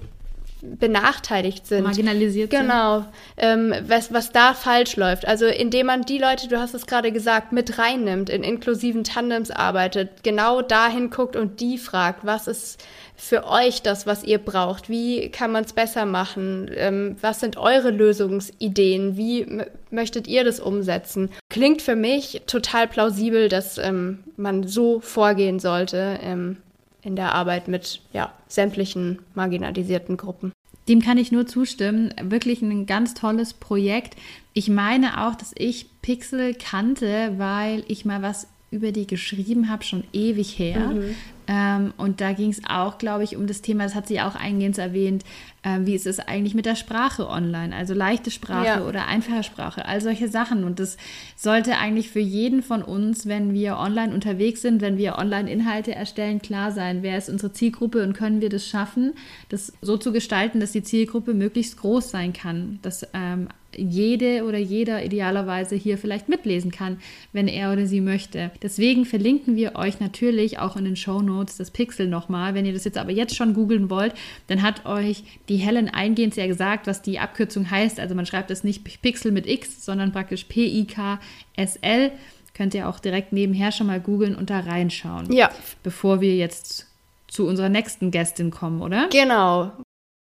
benachteiligt sind. Marginalisiert genau, sind. Genau, ähm, was, was da falsch läuft. Also indem man die Leute, du hast es gerade gesagt, mit reinnimmt, in inklusiven Tandems arbeitet, genau dahin guckt und die fragt, was ist für euch das, was ihr braucht? Wie kann man es besser machen? Ähm, was sind eure Lösungsideen? Wie möchtet ihr das umsetzen? Klingt für mich total plausibel, dass ähm, man so vorgehen sollte. Ähm, in der Arbeit mit ja, sämtlichen marginalisierten Gruppen. Dem kann ich nur zustimmen. Wirklich ein ganz tolles Projekt. Ich meine auch, dass ich Pixel kannte, weil ich mal was über die geschrieben habe, schon ewig her. Mhm. Ähm, und da ging es auch, glaube ich, um das Thema, das hat sie auch eingehend erwähnt, äh, wie ist es eigentlich mit der Sprache online, also leichte Sprache ja. oder einfache Sprache, all solche Sachen. Und das sollte eigentlich für jeden von uns, wenn wir online unterwegs sind, wenn wir Online-Inhalte erstellen, klar sein, wer ist unsere Zielgruppe und können wir das schaffen, das so zu gestalten, dass die Zielgruppe möglichst groß sein kann, dass ähm, jede oder jeder idealerweise hier vielleicht mitlesen kann, wenn er oder sie möchte. Deswegen verlinken wir euch natürlich auch in den Show Notes das Pixel nochmal. Wenn ihr das jetzt aber jetzt schon googeln wollt, dann hat euch die Helen eingehend sehr gesagt, was die Abkürzung heißt. Also man schreibt es nicht Pixel mit X, sondern praktisch P-I-K-S-L. Könnt ihr auch direkt nebenher schon mal googeln und da reinschauen. Ja. Bevor wir jetzt zu unserer nächsten Gästin kommen, oder? Genau.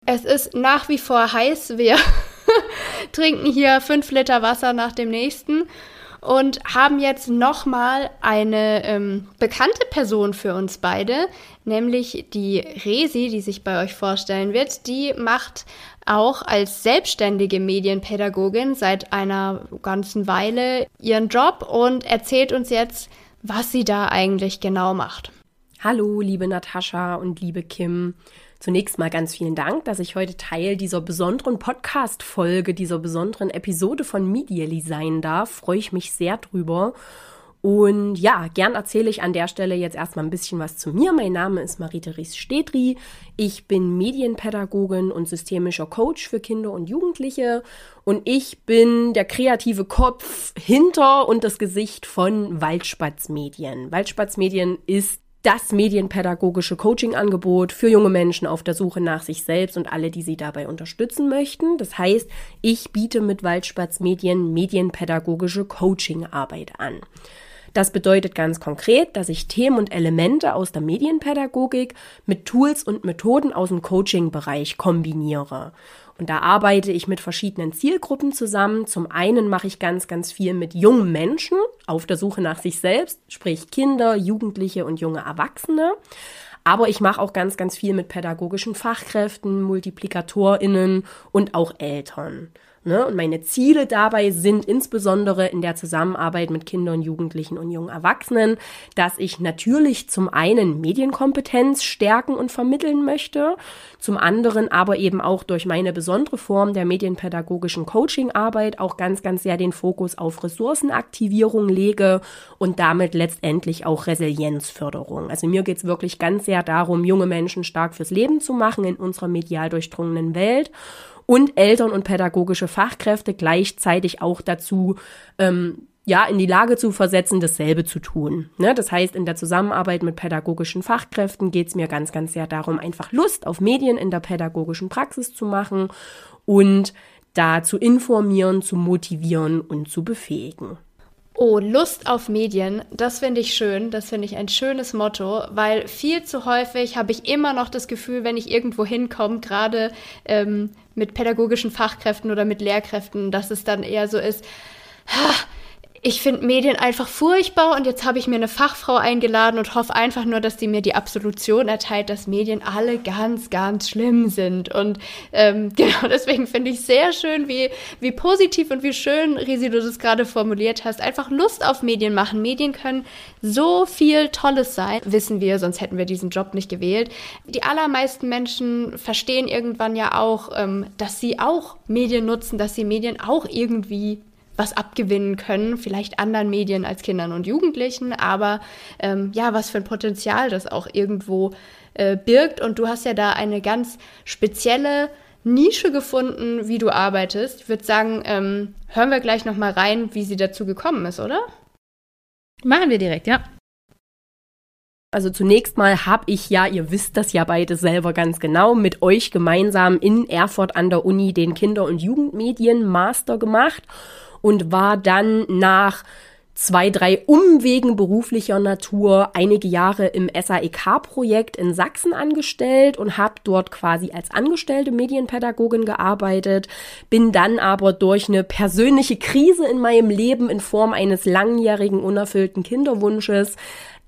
Es ist nach wie vor heiß. Wir trinken hier fünf Liter Wasser nach dem nächsten und haben jetzt nochmal eine ähm, bekannte Person für uns beide, nämlich die Resi, die sich bei euch vorstellen wird. Die macht auch als selbstständige Medienpädagogin seit einer ganzen Weile ihren Job und erzählt uns jetzt, was sie da eigentlich genau macht. Hallo, liebe Natascha und liebe Kim. Zunächst mal ganz vielen Dank, dass ich heute Teil dieser besonderen Podcast-Folge, dieser besonderen Episode von Medially sein darf. Freue ich mich sehr drüber. Und ja, gern erzähle ich an der Stelle jetzt erstmal ein bisschen was zu mir. Mein Name ist Marite Ries-Stedri. Ich bin Medienpädagogin und systemischer Coach für Kinder und Jugendliche. Und ich bin der kreative Kopf hinter und das Gesicht von Waldspatz Medien. Waldspatz Medien ist das medienpädagogische Coaching-Angebot für junge Menschen auf der Suche nach sich selbst und alle, die sie dabei unterstützen möchten. Das heißt, ich biete mit Waldspatz Medien medienpädagogische Coaching-Arbeit an. Das bedeutet ganz konkret, dass ich Themen und Elemente aus der Medienpädagogik mit Tools und Methoden aus dem Coaching-Bereich kombiniere. Und da arbeite ich mit verschiedenen Zielgruppen zusammen. Zum einen mache ich ganz, ganz viel mit jungen Menschen auf der Suche nach sich selbst, sprich Kinder, Jugendliche und junge Erwachsene. Aber ich mache auch ganz, ganz viel mit pädagogischen Fachkräften, MultiplikatorInnen und auch Eltern. Ne? Und meine Ziele dabei sind insbesondere in der Zusammenarbeit mit Kindern, Jugendlichen und jungen Erwachsenen, dass ich natürlich zum einen Medienkompetenz stärken und vermitteln möchte, zum anderen aber eben auch durch meine besondere Form der medienpädagogischen Coachingarbeit auch ganz, ganz sehr den Fokus auf Ressourcenaktivierung lege und damit letztendlich auch Resilienzförderung. Also mir geht es wirklich ganz sehr darum, junge Menschen stark fürs Leben zu machen in unserer medial durchdrungenen Welt und Eltern und pädagogische Fachkräfte gleichzeitig auch dazu, ähm, ja, in die Lage zu versetzen, dasselbe zu tun. Ne? Das heißt, in der Zusammenarbeit mit pädagogischen Fachkräften geht es mir ganz, ganz sehr darum, einfach Lust auf Medien in der pädagogischen Praxis zu machen und da zu informieren, zu motivieren und zu befähigen. Oh, Lust auf Medien, das finde ich schön, das finde ich ein schönes Motto, weil viel zu häufig habe ich immer noch das Gefühl, wenn ich irgendwo hinkomme, gerade ähm, mit pädagogischen Fachkräften oder mit Lehrkräften, dass es dann eher so ist, ha, ich finde Medien einfach furchtbar und jetzt habe ich mir eine Fachfrau eingeladen und hoffe einfach nur, dass die mir die Absolution erteilt, dass Medien alle ganz, ganz schlimm sind. Und ähm, genau deswegen finde ich sehr schön, wie, wie positiv und wie schön, Risi, du das gerade formuliert hast. Einfach Lust auf Medien machen. Medien können so viel Tolles sein, wissen wir, sonst hätten wir diesen Job nicht gewählt. Die allermeisten Menschen verstehen irgendwann ja auch, ähm, dass sie auch Medien nutzen, dass sie Medien auch irgendwie was abgewinnen können, vielleicht anderen Medien als Kindern und Jugendlichen, aber ähm, ja, was für ein Potenzial das auch irgendwo äh, birgt. Und du hast ja da eine ganz spezielle Nische gefunden, wie du arbeitest. Ich würde sagen, ähm, hören wir gleich nochmal rein, wie sie dazu gekommen ist, oder? Machen wir direkt, ja. Also zunächst mal habe ich ja, ihr wisst das ja beide selber ganz genau, mit euch gemeinsam in Erfurt an der Uni den Kinder- und Jugendmedien Master gemacht und war dann nach zwei, drei Umwegen beruflicher Natur einige Jahre im SAEK-Projekt in Sachsen angestellt und habe dort quasi als angestellte Medienpädagogin gearbeitet, bin dann aber durch eine persönliche Krise in meinem Leben in Form eines langjährigen unerfüllten Kinderwunsches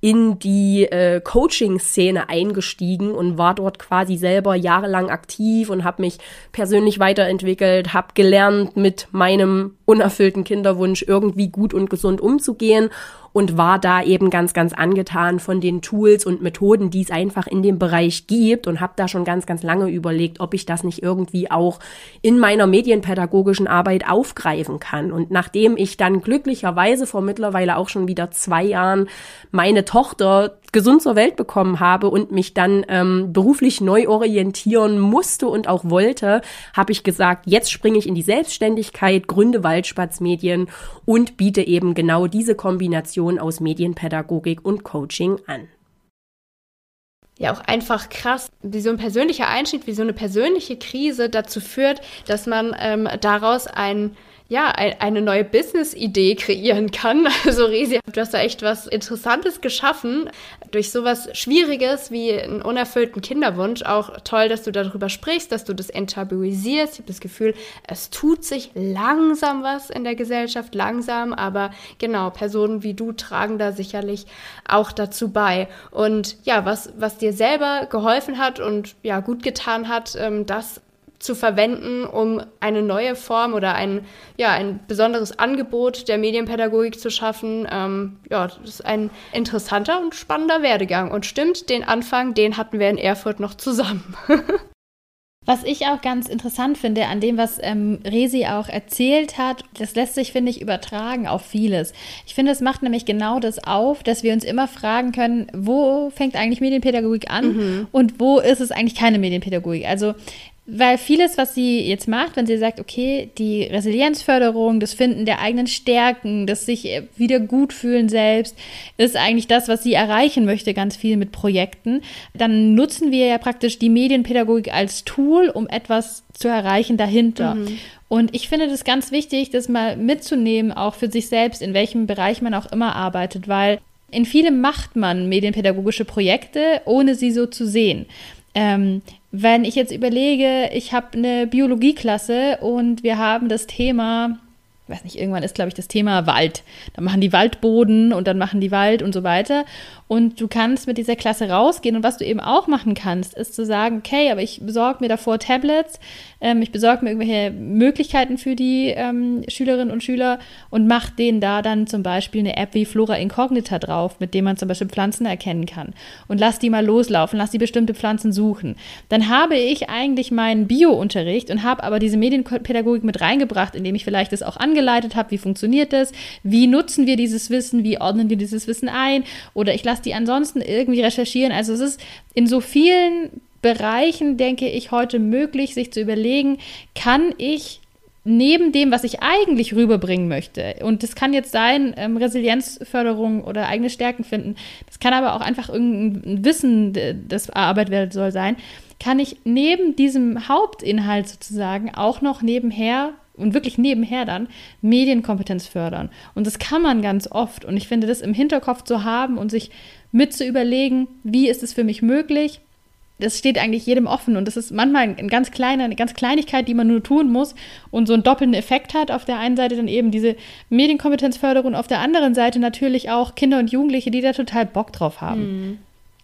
in die äh, Coaching-Szene eingestiegen und war dort quasi selber jahrelang aktiv und habe mich persönlich weiterentwickelt, habe gelernt, mit meinem unerfüllten Kinderwunsch irgendwie gut und gesund umzugehen und war da eben ganz, ganz angetan von den Tools und Methoden, die es einfach in dem Bereich gibt und habe da schon ganz, ganz lange überlegt, ob ich das nicht irgendwie auch in meiner medienpädagogischen Arbeit aufgreifen kann. Und nachdem ich dann glücklicherweise vor mittlerweile auch schon wieder zwei Jahren meine Tochter gesund zur Welt bekommen habe und mich dann ähm, beruflich neu orientieren musste und auch wollte, habe ich gesagt, jetzt springe ich in die Selbstständigkeit, gründe Waldspatz-Medien und biete eben genau diese Kombination aus Medienpädagogik und Coaching an ja auch einfach krass, wie so ein persönlicher Einschnitt, wie so eine persönliche Krise dazu führt, dass man ähm, daraus ein ja, eine neue Business-Idee kreieren kann. Also Resi, du hast da echt was Interessantes geschaffen. Durch sowas Schwieriges wie einen unerfüllten Kinderwunsch. Auch toll, dass du darüber sprichst, dass du das enttabuisierst. Ich habe das Gefühl, es tut sich langsam was in der Gesellschaft, langsam. Aber genau, Personen wie du tragen da sicherlich auch dazu bei. Und ja, was, was dir selber geholfen hat und ja, gut getan hat, ähm, das zu verwenden, um eine neue Form oder ein, ja, ein besonderes Angebot der Medienpädagogik zu schaffen. Ähm, ja, das ist ein interessanter und spannender Werdegang. Und stimmt, den Anfang, den hatten wir in Erfurt noch zusammen. Was ich auch ganz interessant finde an dem, was ähm, Resi auch erzählt hat, das lässt sich, finde ich, übertragen auf vieles. Ich finde, es macht nämlich genau das auf, dass wir uns immer fragen können, wo fängt eigentlich Medienpädagogik an mhm. und wo ist es eigentlich keine Medienpädagogik? Also weil vieles, was sie jetzt macht, wenn sie sagt, okay, die Resilienzförderung, das Finden der eigenen Stärken, das sich wieder gut fühlen selbst, ist eigentlich das, was sie erreichen möchte, ganz viel mit Projekten. Dann nutzen wir ja praktisch die Medienpädagogik als Tool, um etwas zu erreichen dahinter. Mhm. Und ich finde das ganz wichtig, das mal mitzunehmen, auch für sich selbst, in welchem Bereich man auch immer arbeitet, weil in vielem macht man medienpädagogische Projekte, ohne sie so zu sehen. Ähm, wenn ich jetzt überlege, ich habe eine Biologieklasse und wir haben das Thema ich weiß nicht, irgendwann ist, glaube ich, das Thema Wald. Dann machen die Waldboden und dann machen die Wald und so weiter. Und du kannst mit dieser Klasse rausgehen. Und was du eben auch machen kannst, ist zu sagen, okay, aber ich besorge mir davor Tablets, ähm, ich besorge mir irgendwelche Möglichkeiten für die ähm, Schülerinnen und Schüler und mache denen da dann zum Beispiel eine App wie Flora Incognita drauf, mit dem man zum Beispiel Pflanzen erkennen kann. Und lass die mal loslaufen, lass die bestimmte Pflanzen suchen. Dann habe ich eigentlich meinen Bio-Unterricht und habe aber diese Medienpädagogik mit reingebracht, indem ich vielleicht das auch ange angeleitet habe, wie funktioniert das, wie nutzen wir dieses Wissen, wie ordnen wir dieses Wissen ein oder ich lasse die ansonsten irgendwie recherchieren. Also es ist in so vielen Bereichen, denke ich, heute möglich, sich zu überlegen, kann ich neben dem, was ich eigentlich rüberbringen möchte, und das kann jetzt sein, ähm, Resilienzförderung oder eigene Stärken finden, das kann aber auch einfach irgendein Wissen, das erarbeitet werden soll, sein, kann ich neben diesem Hauptinhalt sozusagen auch noch nebenher und wirklich nebenher dann Medienkompetenz fördern. Und das kann man ganz oft. Und ich finde, das im Hinterkopf zu haben und sich mit zu überlegen, wie ist es für mich möglich, das steht eigentlich jedem offen. Und das ist manchmal ein ganz kleiner, eine ganz Kleinigkeit, die man nur tun muss und so einen doppelten Effekt hat. Auf der einen Seite dann eben diese Medienkompetenzförderung auf der anderen Seite natürlich auch Kinder und Jugendliche, die da total Bock drauf haben. Mhm.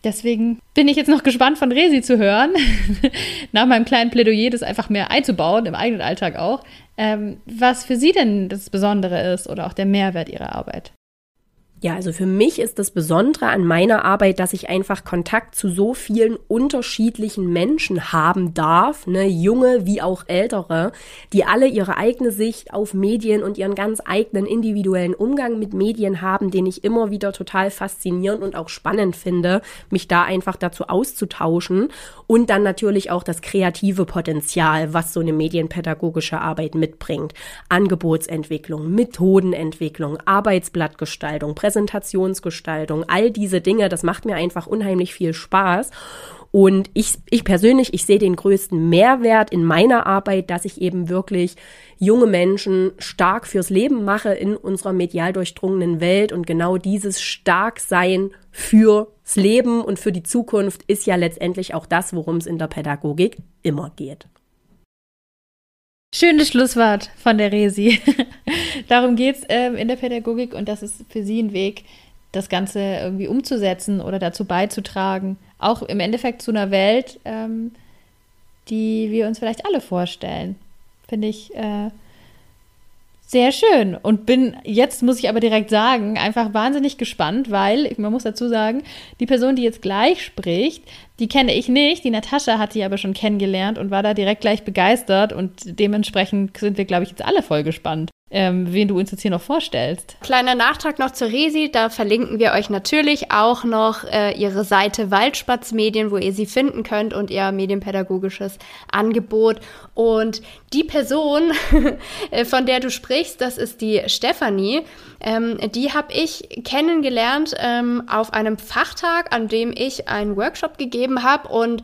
Deswegen bin ich jetzt noch gespannt von Resi zu hören, nach meinem kleinen Plädoyer, das einfach mehr einzubauen, im eigenen Alltag auch, ähm, was für Sie denn das Besondere ist oder auch der Mehrwert Ihrer Arbeit. Ja, also für mich ist das Besondere an meiner Arbeit, dass ich einfach Kontakt zu so vielen unterschiedlichen Menschen haben darf, ne, junge wie auch ältere, die alle ihre eigene Sicht auf Medien und ihren ganz eigenen individuellen Umgang mit Medien haben, den ich immer wieder total faszinierend und auch spannend finde, mich da einfach dazu auszutauschen und dann natürlich auch das kreative Potenzial, was so eine medienpädagogische Arbeit mitbringt. Angebotsentwicklung, Methodenentwicklung, Arbeitsblattgestaltung, Präsentation Präsentationsgestaltung, all diese Dinge, das macht mir einfach unheimlich viel Spaß. Und ich, ich persönlich, ich sehe den größten Mehrwert in meiner Arbeit, dass ich eben wirklich junge Menschen stark fürs Leben mache in unserer medial durchdrungenen Welt. Und genau dieses Starksein fürs Leben und für die Zukunft ist ja letztendlich auch das, worum es in der Pädagogik immer geht. Schönes Schlusswort von der Resi. Darum geht es ähm, in der Pädagogik und das ist für sie ein Weg, das Ganze irgendwie umzusetzen oder dazu beizutragen. Auch im Endeffekt zu einer Welt, ähm, die wir uns vielleicht alle vorstellen. Finde ich äh, Sehr schön. Und bin jetzt, muss ich aber direkt sagen, einfach wahnsinnig gespannt, weil, man muss dazu sagen, die Person, die jetzt gleich spricht, die kenne ich nicht. Die Natascha hat sie aber schon kennengelernt und war da direkt gleich begeistert. Und dementsprechend sind wir, glaube ich, jetzt alle voll gespannt ähm, wen du uns jetzt hier noch vorstellst. Kleiner Nachtrag noch zur Resi, da verlinken wir euch natürlich auch noch äh, ihre Seite Waldspatz Medien, wo ihr sie finden könnt und ihr medienpädagogisches Angebot. Und die Person, äh, von der du sprichst, das ist die Stefanie. Ähm, die habe ich kennengelernt ähm, auf einem Fachtag, an dem ich einen Workshop gegeben habe. Und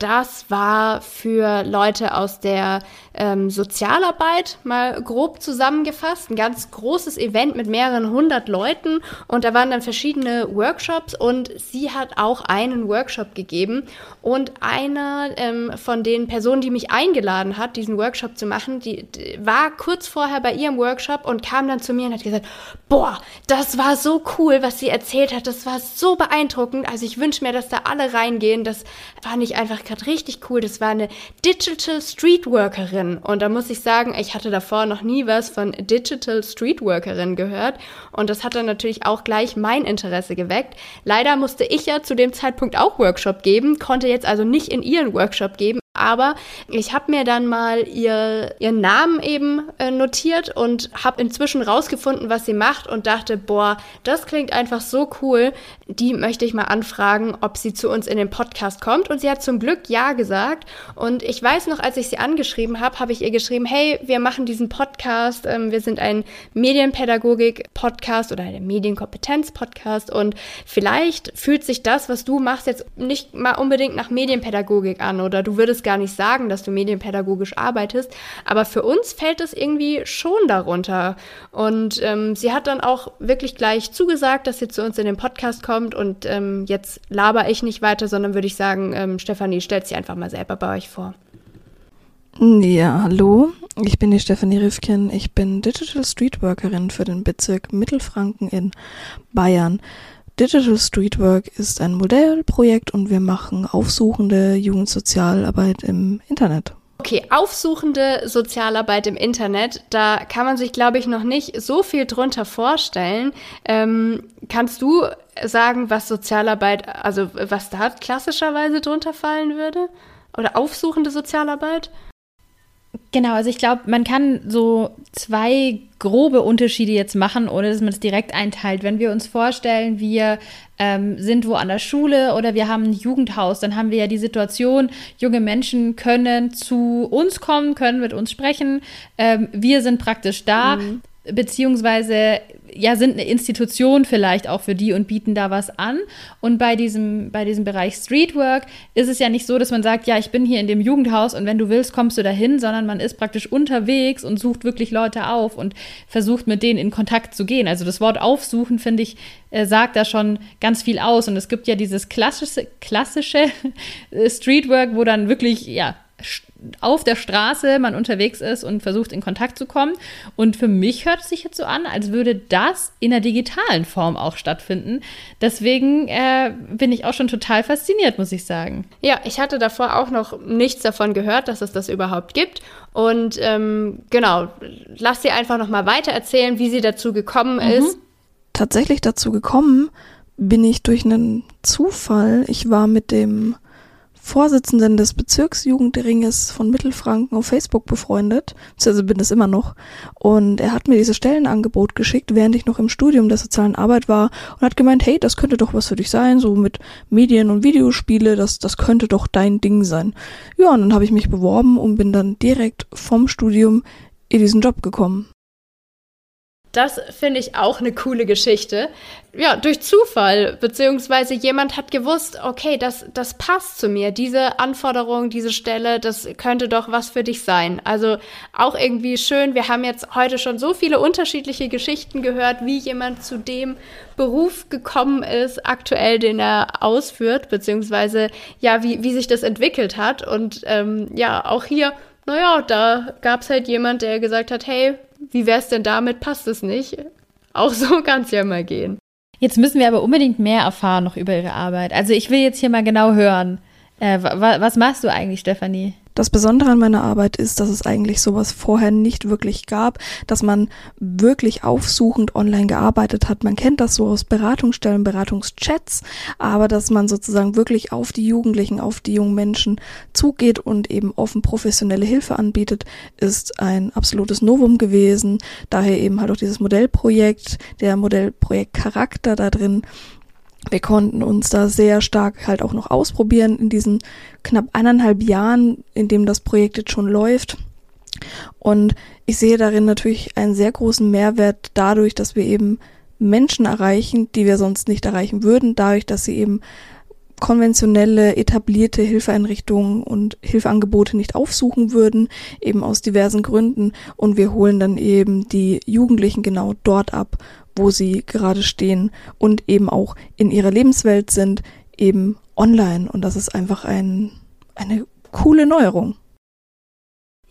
das war für Leute aus der ähm, Sozialarbeit mal grob zusammengefasst. Ein ganz großes Event mit mehreren hundert Leuten und da waren dann verschiedene Workshops und sie hat auch einen Workshop gegeben und einer ähm, von den Personen, die mich eingeladen hat, diesen Workshop zu machen, die, die war kurz vorher bei ihrem Workshop und kam dann zu mir und hat gesagt, boah, das war so cool, was sie erzählt hat, das war so beeindruckend. Also ich wünsche mir, dass da alle reingehen. Das war nicht einfach gerade richtig cool. Das war eine Digital Streetworkerin Streetworkerin. Und da muss ich sagen, ich hatte davor noch nie was von Digital Streetworkerin gehört. Und das hat dann natürlich auch gleich mein Interesse geweckt. Leider musste ich ja zu dem Zeitpunkt auch Workshop geben, konnte jetzt also nicht in ihren Workshop geben, aber ich habe mir dann mal ihr, ihren Namen eben äh, notiert und habe inzwischen rausgefunden, was sie macht und dachte, boah, das klingt einfach so cool. Die möchte ich mal anfragen, ob sie zu uns in den Podcast kommt. Und sie hat zum Glück ja gesagt. Und ich weiß noch, als ich sie angeschrieben habe, habe ich ihr geschrieben, hey, wir machen diesen Podcast. Ähm, wir sind ein Medienpädagogik-Podcast oder ein Medienkompetenz-Podcast. Und vielleicht fühlt sich das, was du machst, jetzt nicht mal unbedingt nach Medienpädagogik an oder du würdest gar nicht sagen, dass du medienpädagogisch arbeitest, aber für uns fällt es irgendwie schon darunter. Und ähm, sie hat dann auch wirklich gleich zugesagt, dass sie zu uns in den Podcast kommt und ähm, jetzt laber ich nicht weiter, sondern würde ich sagen, ähm, Stefanie, stellt sich einfach mal selber bei euch vor. Ja, hallo, ich bin die Stefanie Rifkin. Ich bin Digital Streetworkerin für den Bezirk Mittelfranken in Bayern. Digital Streetwork ist ein Modellprojekt und wir machen aufsuchende Jugendsozialarbeit im Internet. Okay, aufsuchende Sozialarbeit im Internet, da kann man sich, glaube ich, noch nicht so viel drunter vorstellen. Ähm, kannst du sagen, was Sozialarbeit, also was da klassischerweise drunter fallen würde? Oder aufsuchende Sozialarbeit? Genau, also ich glaube, man kann so zwei grobe Unterschiede jetzt machen, ohne dass man es direkt einteilt. Wenn wir uns vorstellen, wir ähm, sind wo an der Schule oder wir haben ein Jugendhaus, dann haben wir ja die Situation, junge Menschen können zu uns kommen, können mit uns sprechen. Ähm, wir sind praktisch da. Mhm beziehungsweise ja sind eine Institution vielleicht auch für die und bieten da was an. Und bei diesem, bei diesem Bereich Streetwork ist es ja nicht so, dass man sagt, ja, ich bin hier in dem Jugendhaus und wenn du willst, kommst du dahin, sondern man ist praktisch unterwegs und sucht wirklich Leute auf und versucht mit denen in Kontakt zu gehen. Also das Wort aufsuchen, finde ich, äh, sagt da schon ganz viel aus. Und es gibt ja dieses klassische, klassische Streetwork, wo dann wirklich, ja, auf der Straße man unterwegs ist und versucht in Kontakt zu kommen. Und für mich hört es sich jetzt so an, als würde das in der digitalen Form auch stattfinden. Deswegen äh, bin ich auch schon total fasziniert, muss ich sagen. Ja, ich hatte davor auch noch nichts davon gehört, dass es das überhaupt gibt. Und ähm, genau, lass sie einfach noch mal weiter erzählen, wie sie dazu gekommen mhm. ist. Tatsächlich dazu gekommen bin ich durch einen Zufall. Ich war mit dem Vorsitzenden des Bezirksjugendringes von Mittelfranken auf Facebook befreundet, also bin es immer noch. Und er hat mir dieses Stellenangebot geschickt, während ich noch im Studium der sozialen Arbeit war und hat gemeint, hey, das könnte doch was für dich sein, so mit Medien und Videospiele, das, das könnte doch dein Ding sein. Ja, und dann habe ich mich beworben und bin dann direkt vom Studium in diesen Job gekommen. Das finde ich auch eine coole Geschichte. Ja, durch Zufall, beziehungsweise jemand hat gewusst, okay, das, das passt zu mir. Diese Anforderung, diese Stelle, das könnte doch was für dich sein. Also auch irgendwie schön. Wir haben jetzt heute schon so viele unterschiedliche Geschichten gehört, wie jemand zu dem Beruf gekommen ist, aktuell, den er ausführt, beziehungsweise ja, wie, wie sich das entwickelt hat. Und ähm, ja, auch hier, naja, da gab es halt jemand, der gesagt hat, hey, wie wär's denn damit? Passt es nicht? Auch so kann es ja mal gehen. Jetzt müssen wir aber unbedingt mehr erfahren noch über Ihre Arbeit. Also ich will jetzt hier mal genau hören. Äh, was machst du eigentlich, Stefanie? Das Besondere an meiner Arbeit ist, dass es eigentlich sowas vorher nicht wirklich gab, dass man wirklich aufsuchend online gearbeitet hat. Man kennt das so aus Beratungsstellen, Beratungschats, aber dass man sozusagen wirklich auf die Jugendlichen, auf die jungen Menschen zugeht und eben offen professionelle Hilfe anbietet, ist ein absolutes Novum gewesen. Daher eben halt auch dieses Modellprojekt, der Modellprojekt Charakter da drin, wir konnten uns da sehr stark halt auch noch ausprobieren in diesen knapp eineinhalb Jahren, in dem das Projekt jetzt schon läuft. Und ich sehe darin natürlich einen sehr großen Mehrwert dadurch, dass wir eben Menschen erreichen, die wir sonst nicht erreichen würden, dadurch, dass sie eben konventionelle, etablierte Hilfeeinrichtungen und Hilfeangebote nicht aufsuchen würden, eben aus diversen Gründen. Und wir holen dann eben die Jugendlichen genau dort ab, wo sie gerade stehen und eben auch in ihrer Lebenswelt sind, eben online. Und das ist einfach ein, eine coole Neuerung.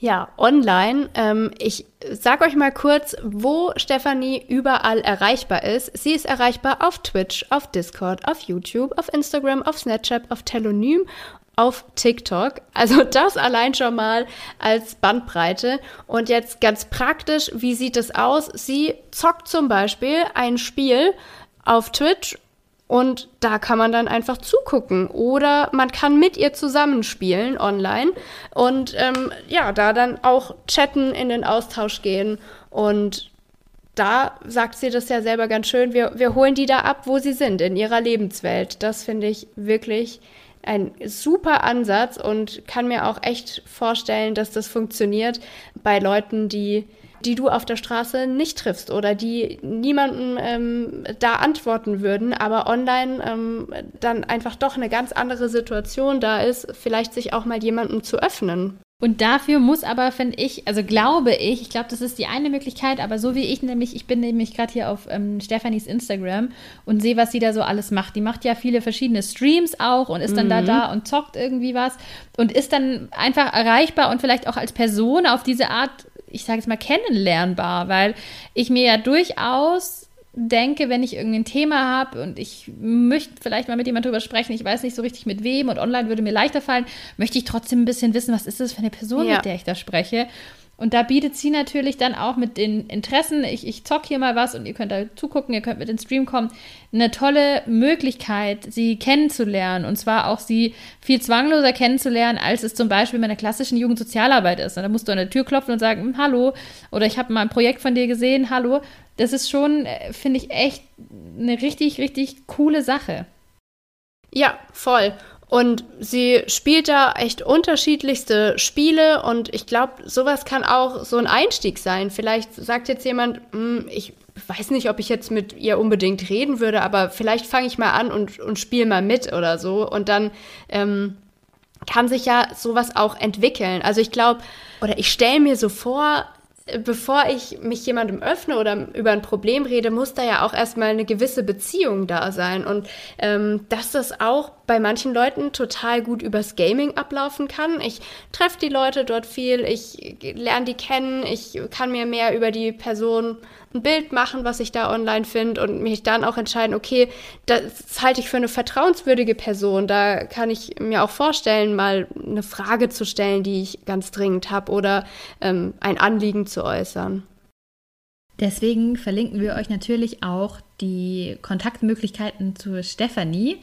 Ja, online. Ähm, ich sag euch mal kurz, wo Stefanie überall erreichbar ist. Sie ist erreichbar auf Twitch, auf Discord, auf YouTube, auf Instagram, auf Snapchat, auf Telonym auf TikTok. Also das allein schon mal als Bandbreite. Und jetzt ganz praktisch, wie sieht es aus? Sie zockt zum Beispiel ein Spiel auf Twitch und da kann man dann einfach zugucken oder man kann mit ihr zusammenspielen online und ähm, ja, da dann auch chatten, in den Austausch gehen und da sagt sie das ja selber ganz schön, wir, wir holen die da ab, wo sie sind, in ihrer Lebenswelt. Das finde ich wirklich ein super Ansatz und kann mir auch echt vorstellen, dass das funktioniert bei Leuten, die die du auf der Straße nicht triffst oder die niemandem ähm, da antworten würden, aber online ähm, dann einfach doch eine ganz andere Situation da ist, vielleicht sich auch mal jemandem zu öffnen. Und dafür muss aber, finde ich, also glaube ich, ich glaube, das ist die eine Möglichkeit, aber so wie ich nämlich, ich bin nämlich gerade hier auf ähm, Stefanis Instagram und sehe, was sie da so alles macht. Die macht ja viele verschiedene Streams auch und ist dann mhm. da da und zockt irgendwie was und ist dann einfach erreichbar und vielleicht auch als Person auf diese Art, ich sage es mal, kennenlernbar, weil ich mir ja durchaus denke, wenn ich irgendein Thema habe und ich möchte vielleicht mal mit jemandem drüber sprechen, ich weiß nicht so richtig mit wem und online würde mir leichter fallen, möchte ich trotzdem ein bisschen wissen, was ist das für eine Person, ja. mit der ich da spreche. Und da bietet sie natürlich dann auch mit den Interessen, ich, ich zock hier mal was und ihr könnt da zugucken, ihr könnt mit ins Stream kommen, eine tolle Möglichkeit, sie kennenzulernen. Und zwar auch sie viel zwangloser kennenzulernen, als es zum Beispiel in einer klassischen Jugendsozialarbeit ist. Und da musst du an der Tür klopfen und sagen, hm, hallo, oder ich habe mal ein Projekt von dir gesehen, hallo. Das ist schon, äh, finde ich, echt eine richtig, richtig coole Sache. Ja, voll. Und sie spielt da echt unterschiedlichste Spiele und ich glaube, sowas kann auch so ein Einstieg sein. Vielleicht sagt jetzt jemand, hm, ich weiß nicht, ob ich jetzt mit ihr unbedingt reden würde, aber vielleicht fange ich mal an und, und spiele mal mit oder so. Und dann ähm, kann sich ja sowas auch entwickeln. Also ich glaube, oder ich stelle mir so vor, bevor ich mich jemandem öffne oder über ein Problem rede, muss da ja auch erstmal eine gewisse Beziehung da sein. Und ähm, dass das auch bei manchen Leuten total gut übers Gaming ablaufen kann. Ich treffe die Leute dort viel, ich lerne die kennen, ich kann mir mehr über die Person ein Bild machen, was ich da online finde und mich dann auch entscheiden, okay, das halte ich für eine vertrauenswürdige Person. Da kann ich mir auch vorstellen, mal eine Frage zu stellen, die ich ganz dringend habe oder ähm, ein Anliegen zu äußern. Deswegen verlinken wir euch natürlich auch die Kontaktmöglichkeiten zu Stefanie.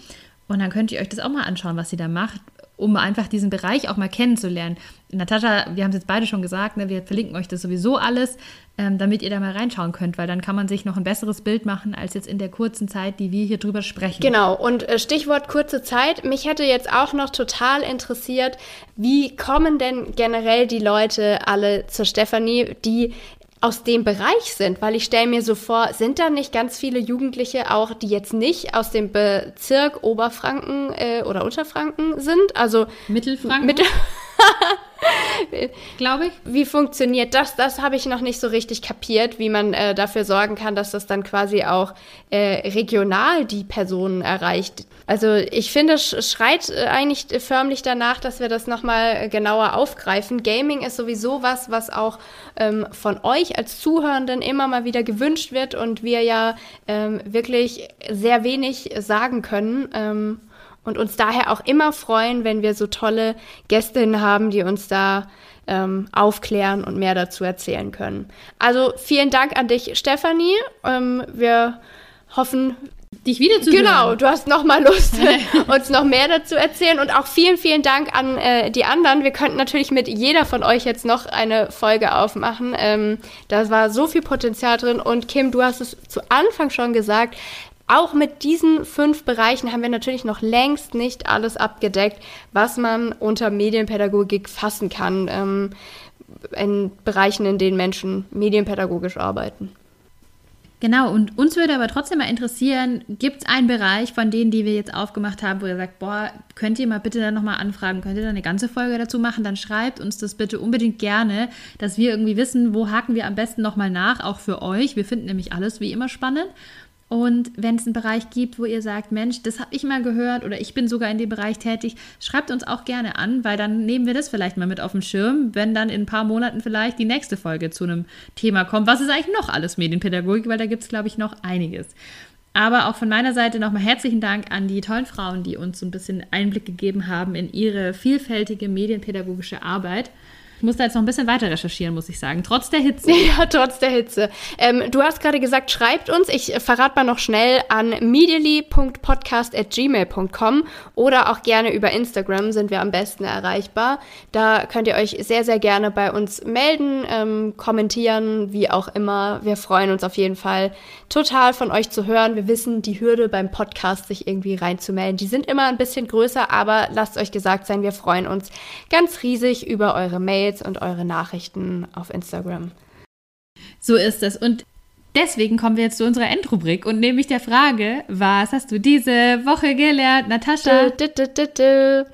Und dann könnt ihr euch das auch mal anschauen, was sie da macht um einfach diesen Bereich auch mal kennenzulernen. Natascha, wir haben es jetzt beide schon gesagt, ne, wir verlinken euch das sowieso alles, ähm, damit ihr da mal reinschauen könnt, weil dann kann man sich noch ein besseres Bild machen, als jetzt in der kurzen Zeit, die wir hier drüber sprechen. Genau, und äh, Stichwort kurze Zeit. Mich hätte jetzt auch noch total interessiert, wie kommen denn generell die Leute alle zur Stefanie, die aus dem Bereich sind, weil ich stelle mir so vor, sind da nicht ganz viele Jugendliche auch, die jetzt nicht aus dem Bezirk Oberfranken äh, oder Unterfranken sind, also Mittelfranken? Mittel Glaube ich. Wie funktioniert das? Das habe ich noch nicht so richtig kapiert, wie man äh, dafür sorgen kann, dass das dann quasi auch äh, regional die Personen erreicht. Also ich finde, es schreit äh, eigentlich förmlich danach, dass wir das nochmal genauer aufgreifen. Gaming ist sowieso was, was auch ähm, von euch als Zuhörenden immer mal wieder gewünscht wird und wir ja ähm, wirklich sehr wenig sagen können. Ähm, und uns daher auch immer freuen, wenn wir so tolle Gästinnen haben, die uns da ähm, aufklären und mehr dazu erzählen können. Also vielen Dank an dich, Stefanie. Ähm, wir hoffen, dich wieder zu Genau, du hast noch mal Lust, uns noch mehr dazu erzählen. Und auch vielen, vielen Dank an äh, die anderen. Wir könnten natürlich mit jeder von euch jetzt noch eine Folge aufmachen. Ähm, da war so viel Potenzial drin. Und Kim, du hast es zu Anfang schon gesagt. Auch mit diesen fünf Bereichen haben wir natürlich noch längst nicht alles abgedeckt, was man unter Medienpädagogik fassen kann, ähm, in Bereichen, in denen Menschen medienpädagogisch arbeiten. Genau, und uns würde aber trotzdem mal interessieren, gibt es einen Bereich von denen, die wir jetzt aufgemacht haben, wo ihr sagt, boah, könnt ihr mal bitte dann nochmal anfragen, könnt ihr da eine ganze Folge dazu machen, dann schreibt uns das bitte unbedingt gerne, dass wir irgendwie wissen, wo haken wir am besten nochmal nach, auch für euch. Wir finden nämlich alles wie immer spannend. Und wenn es einen Bereich gibt, wo ihr sagt, Mensch, das habe ich mal gehört oder ich bin sogar in dem Bereich tätig, schreibt uns auch gerne an, weil dann nehmen wir das vielleicht mal mit auf den Schirm, wenn dann in ein paar Monaten vielleicht die nächste Folge zu einem Thema kommt. Was ist eigentlich noch alles Medienpädagogik? Weil da gibt es, glaube ich, noch einiges. Aber auch von meiner Seite nochmal herzlichen Dank an die tollen Frauen, die uns so ein bisschen Einblick gegeben haben in ihre vielfältige medienpädagogische Arbeit. Ich muss da jetzt noch ein bisschen weiter recherchieren, muss ich sagen. Trotz der Hitze. Ja, trotz der Hitze. Ähm, du hast gerade gesagt, schreibt uns. Ich verrate mal noch schnell an medially.podcast.gmail.com oder auch gerne über Instagram sind wir am besten erreichbar. Da könnt ihr euch sehr, sehr gerne bei uns melden, ähm, kommentieren, wie auch immer. Wir freuen uns auf jeden Fall total von euch zu hören. Wir wissen, die Hürde beim Podcast, sich irgendwie reinzumelden, die sind immer ein bisschen größer, aber lasst euch gesagt sein, wir freuen uns ganz riesig über eure Mails und eure Nachrichten auf Instagram. So ist es. Und deswegen kommen wir jetzt zu unserer Endrubrik und nämlich der Frage, was hast du diese Woche gelernt, Natascha? Du, du, du,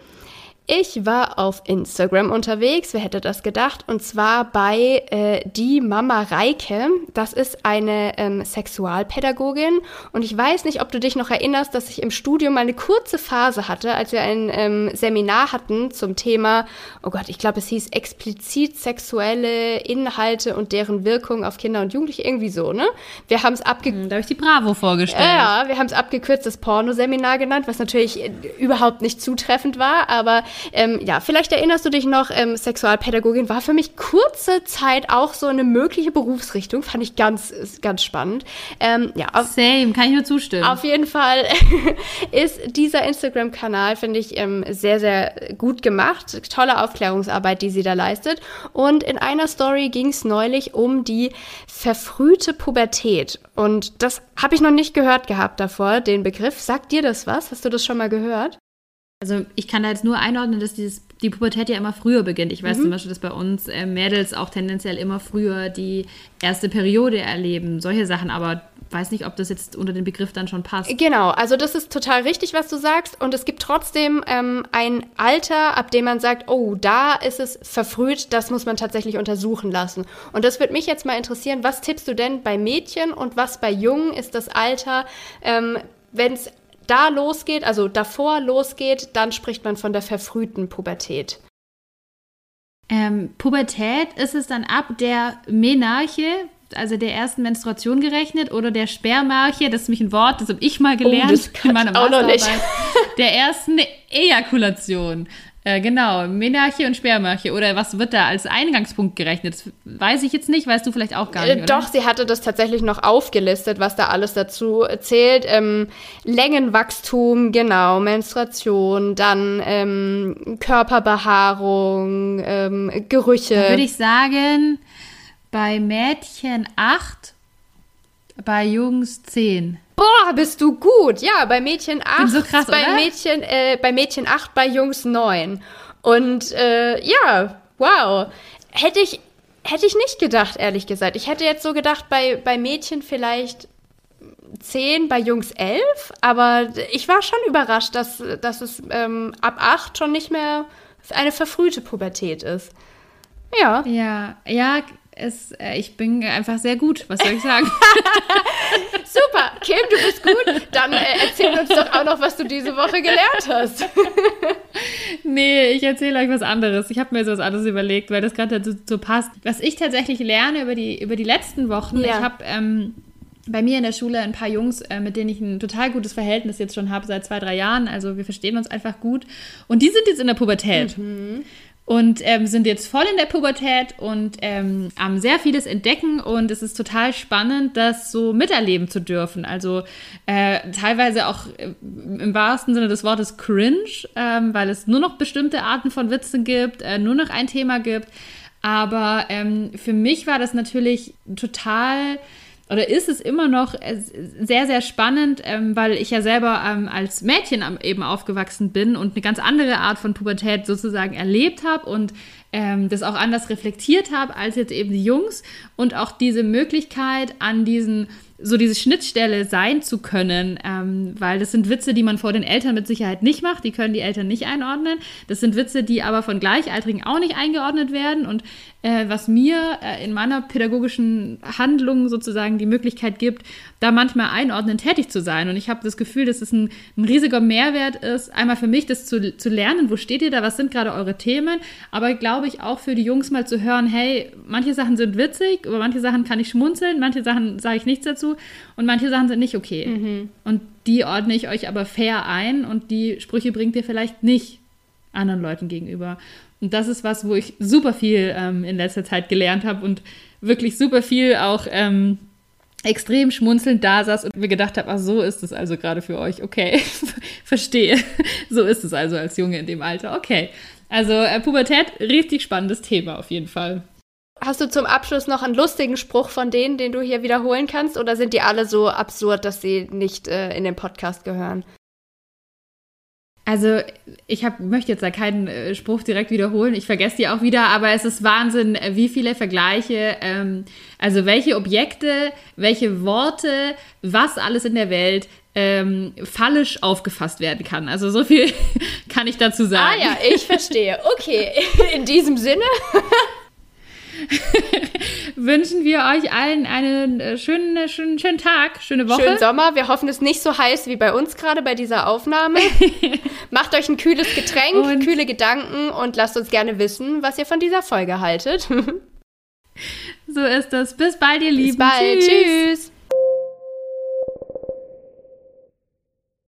ich war auf Instagram unterwegs, wer hätte das gedacht? Und zwar bei äh, Die Mama Reike. Das ist eine ähm, Sexualpädagogin. Und ich weiß nicht, ob du dich noch erinnerst, dass ich im Studium mal eine kurze Phase hatte, als wir ein ähm, Seminar hatten zum Thema, oh Gott, ich glaube, es hieß explizit sexuelle Inhalte und deren Wirkung auf Kinder und Jugendliche. Irgendwie so, ne? Wir haben es abgekürzt. Hm, da habe ich die Bravo vorgestellt. Ja, wir haben es abgekürzt das Pornoseminar genannt, was natürlich äh, überhaupt nicht zutreffend war, aber ähm, ja, vielleicht erinnerst du dich noch, ähm, Sexualpädagogin war für mich kurze Zeit auch so eine mögliche Berufsrichtung. Fand ich ganz, ganz spannend. Ähm, ja, auf, Same, kann ich nur zustimmen. Auf jeden Fall ist dieser Instagram-Kanal, finde ich, ähm, sehr, sehr gut gemacht. Tolle Aufklärungsarbeit, die sie da leistet. Und in einer Story ging es neulich um die verfrühte Pubertät. Und das habe ich noch nicht gehört gehabt davor, den Begriff. Sagt dir das was? Hast du das schon mal gehört? Also ich kann da jetzt nur einordnen, dass dieses, die Pubertät ja immer früher beginnt. Ich weiß mhm. zum Beispiel, dass bei uns äh, Mädels auch tendenziell immer früher die erste Periode erleben. Solche Sachen, aber weiß nicht, ob das jetzt unter den Begriff dann schon passt. Genau, also das ist total richtig, was du sagst. Und es gibt trotzdem ähm, ein Alter, ab dem man sagt, oh, da ist es verfrüht, das muss man tatsächlich untersuchen lassen. Und das würde mich jetzt mal interessieren, was tippst du denn bei Mädchen und was bei Jungen ist das Alter, ähm, wenn es da losgeht, also davor losgeht, dann spricht man von der verfrühten Pubertät. Ähm, Pubertät ist es dann ab der Menarche, also der ersten Menstruation gerechnet, oder der Spermarche, das ist nämlich ein Wort, das habe ich mal gelernt oh, in meiner Masterarbeit, der ersten Ejakulation. Äh, genau, Menarche und Spermarche. Oder was wird da als Eingangspunkt gerechnet? Das weiß ich jetzt nicht, weißt du vielleicht auch gar nicht. Äh, doch, sie hatte das tatsächlich noch aufgelistet, was da alles dazu zählt. Ähm, Längenwachstum, genau, Menstruation, dann ähm, Körperbehaarung, ähm, Gerüche. Würde ich sagen, bei Mädchen acht, bei Jungs zehn. Boah, bist du gut. Ja, bei Mädchen 8, so krass, bei oder? Mädchen äh, bei Mädchen 8, bei Jungs 9. Und äh, ja, wow. Hätte ich hätte ich nicht gedacht, ehrlich gesagt. Ich hätte jetzt so gedacht bei bei Mädchen vielleicht 10, bei Jungs 11, aber ich war schon überrascht, dass, dass es ähm, ab 8 schon nicht mehr eine verfrühte Pubertät ist. Ja. Ja, ja, es, äh, ich bin einfach sehr gut, was soll ich sagen? Super, Kim, du bist gut. Dann äh, erzähl uns doch auch noch, was du diese Woche gelernt hast. nee, ich erzähle euch was anderes. Ich habe mir so was anderes überlegt, weil das gerade dazu so passt. Was ich tatsächlich lerne über die, über die letzten Wochen, ja. ich habe ähm, bei mir in der Schule ein paar Jungs, äh, mit denen ich ein total gutes Verhältnis jetzt schon habe seit zwei, drei Jahren. Also wir verstehen uns einfach gut. Und die sind jetzt in der Pubertät. Mhm und ähm, sind jetzt voll in der Pubertät und ähm, haben sehr vieles entdecken und es ist total spannend, das so miterleben zu dürfen. Also äh, teilweise auch äh, im wahrsten Sinne des Wortes cringe, ähm, weil es nur noch bestimmte Arten von Witzen gibt, äh, nur noch ein Thema gibt. Aber ähm, für mich war das natürlich total oder ist es immer noch äh, sehr, sehr spannend, ähm, weil ich ja selber ähm, als Mädchen eben aufgewachsen bin und eine ganz andere Art von Pubertät sozusagen erlebt habe und ähm, das auch anders reflektiert habe als jetzt eben die Jungs und auch diese Möglichkeit an diesen so diese Schnittstelle sein zu können, ähm, weil das sind Witze, die man vor den Eltern mit Sicherheit nicht macht, die können die Eltern nicht einordnen. Das sind Witze, die aber von Gleichaltrigen auch nicht eingeordnet werden und äh, was mir äh, in meiner pädagogischen Handlung sozusagen die Möglichkeit gibt, da manchmal einordnend tätig zu sein. Und ich habe das Gefühl, dass es ein, ein, riesiger Mehrwert ist, einmal für mich das zu, zu lernen, wo steht ihr da, was sind gerade eure Themen, aber glaube ich auch für die Jungs mal zu hören, hey, manche Sachen sind witzig, über manche Sachen kann ich schmunzeln, manche Sachen sage ich nichts dazu und manche Sachen sind nicht okay. Mhm. Und die ordne ich euch aber fair ein und die Sprüche bringt ihr vielleicht nicht anderen Leuten gegenüber. Und das ist was, wo ich super viel ähm, in letzter Zeit gelernt habe und wirklich super viel auch ähm, extrem schmunzelnd da saß und mir gedacht habe, ach so ist es also gerade für euch. Okay, verstehe. so ist es also als Junge in dem Alter. Okay. Also äh, Pubertät, richtig spannendes Thema auf jeden Fall. Hast du zum Abschluss noch einen lustigen Spruch von denen, den du hier wiederholen kannst? Oder sind die alle so absurd, dass sie nicht äh, in den Podcast gehören? Also ich hab, möchte jetzt da keinen äh, Spruch direkt wiederholen, ich vergesse die auch wieder, aber es ist Wahnsinn, äh, wie viele Vergleiche, ähm, also welche Objekte, welche Worte, was alles in der Welt ähm, fallisch aufgefasst werden kann. Also so viel kann ich dazu sagen. Ah ja, ich verstehe. Okay, in diesem Sinne. wünschen wir euch allen einen äh, schönen, äh, schönen, schönen Tag, schöne Woche. Schönen Sommer. Wir hoffen, es ist nicht so heiß wie bei uns gerade bei dieser Aufnahme. Macht euch ein kühles Getränk, und kühle Gedanken und lasst uns gerne wissen, was ihr von dieser Folge haltet. so ist das. Bis bald, ihr Lieben. Bis bald. Tschüss. Tschüss.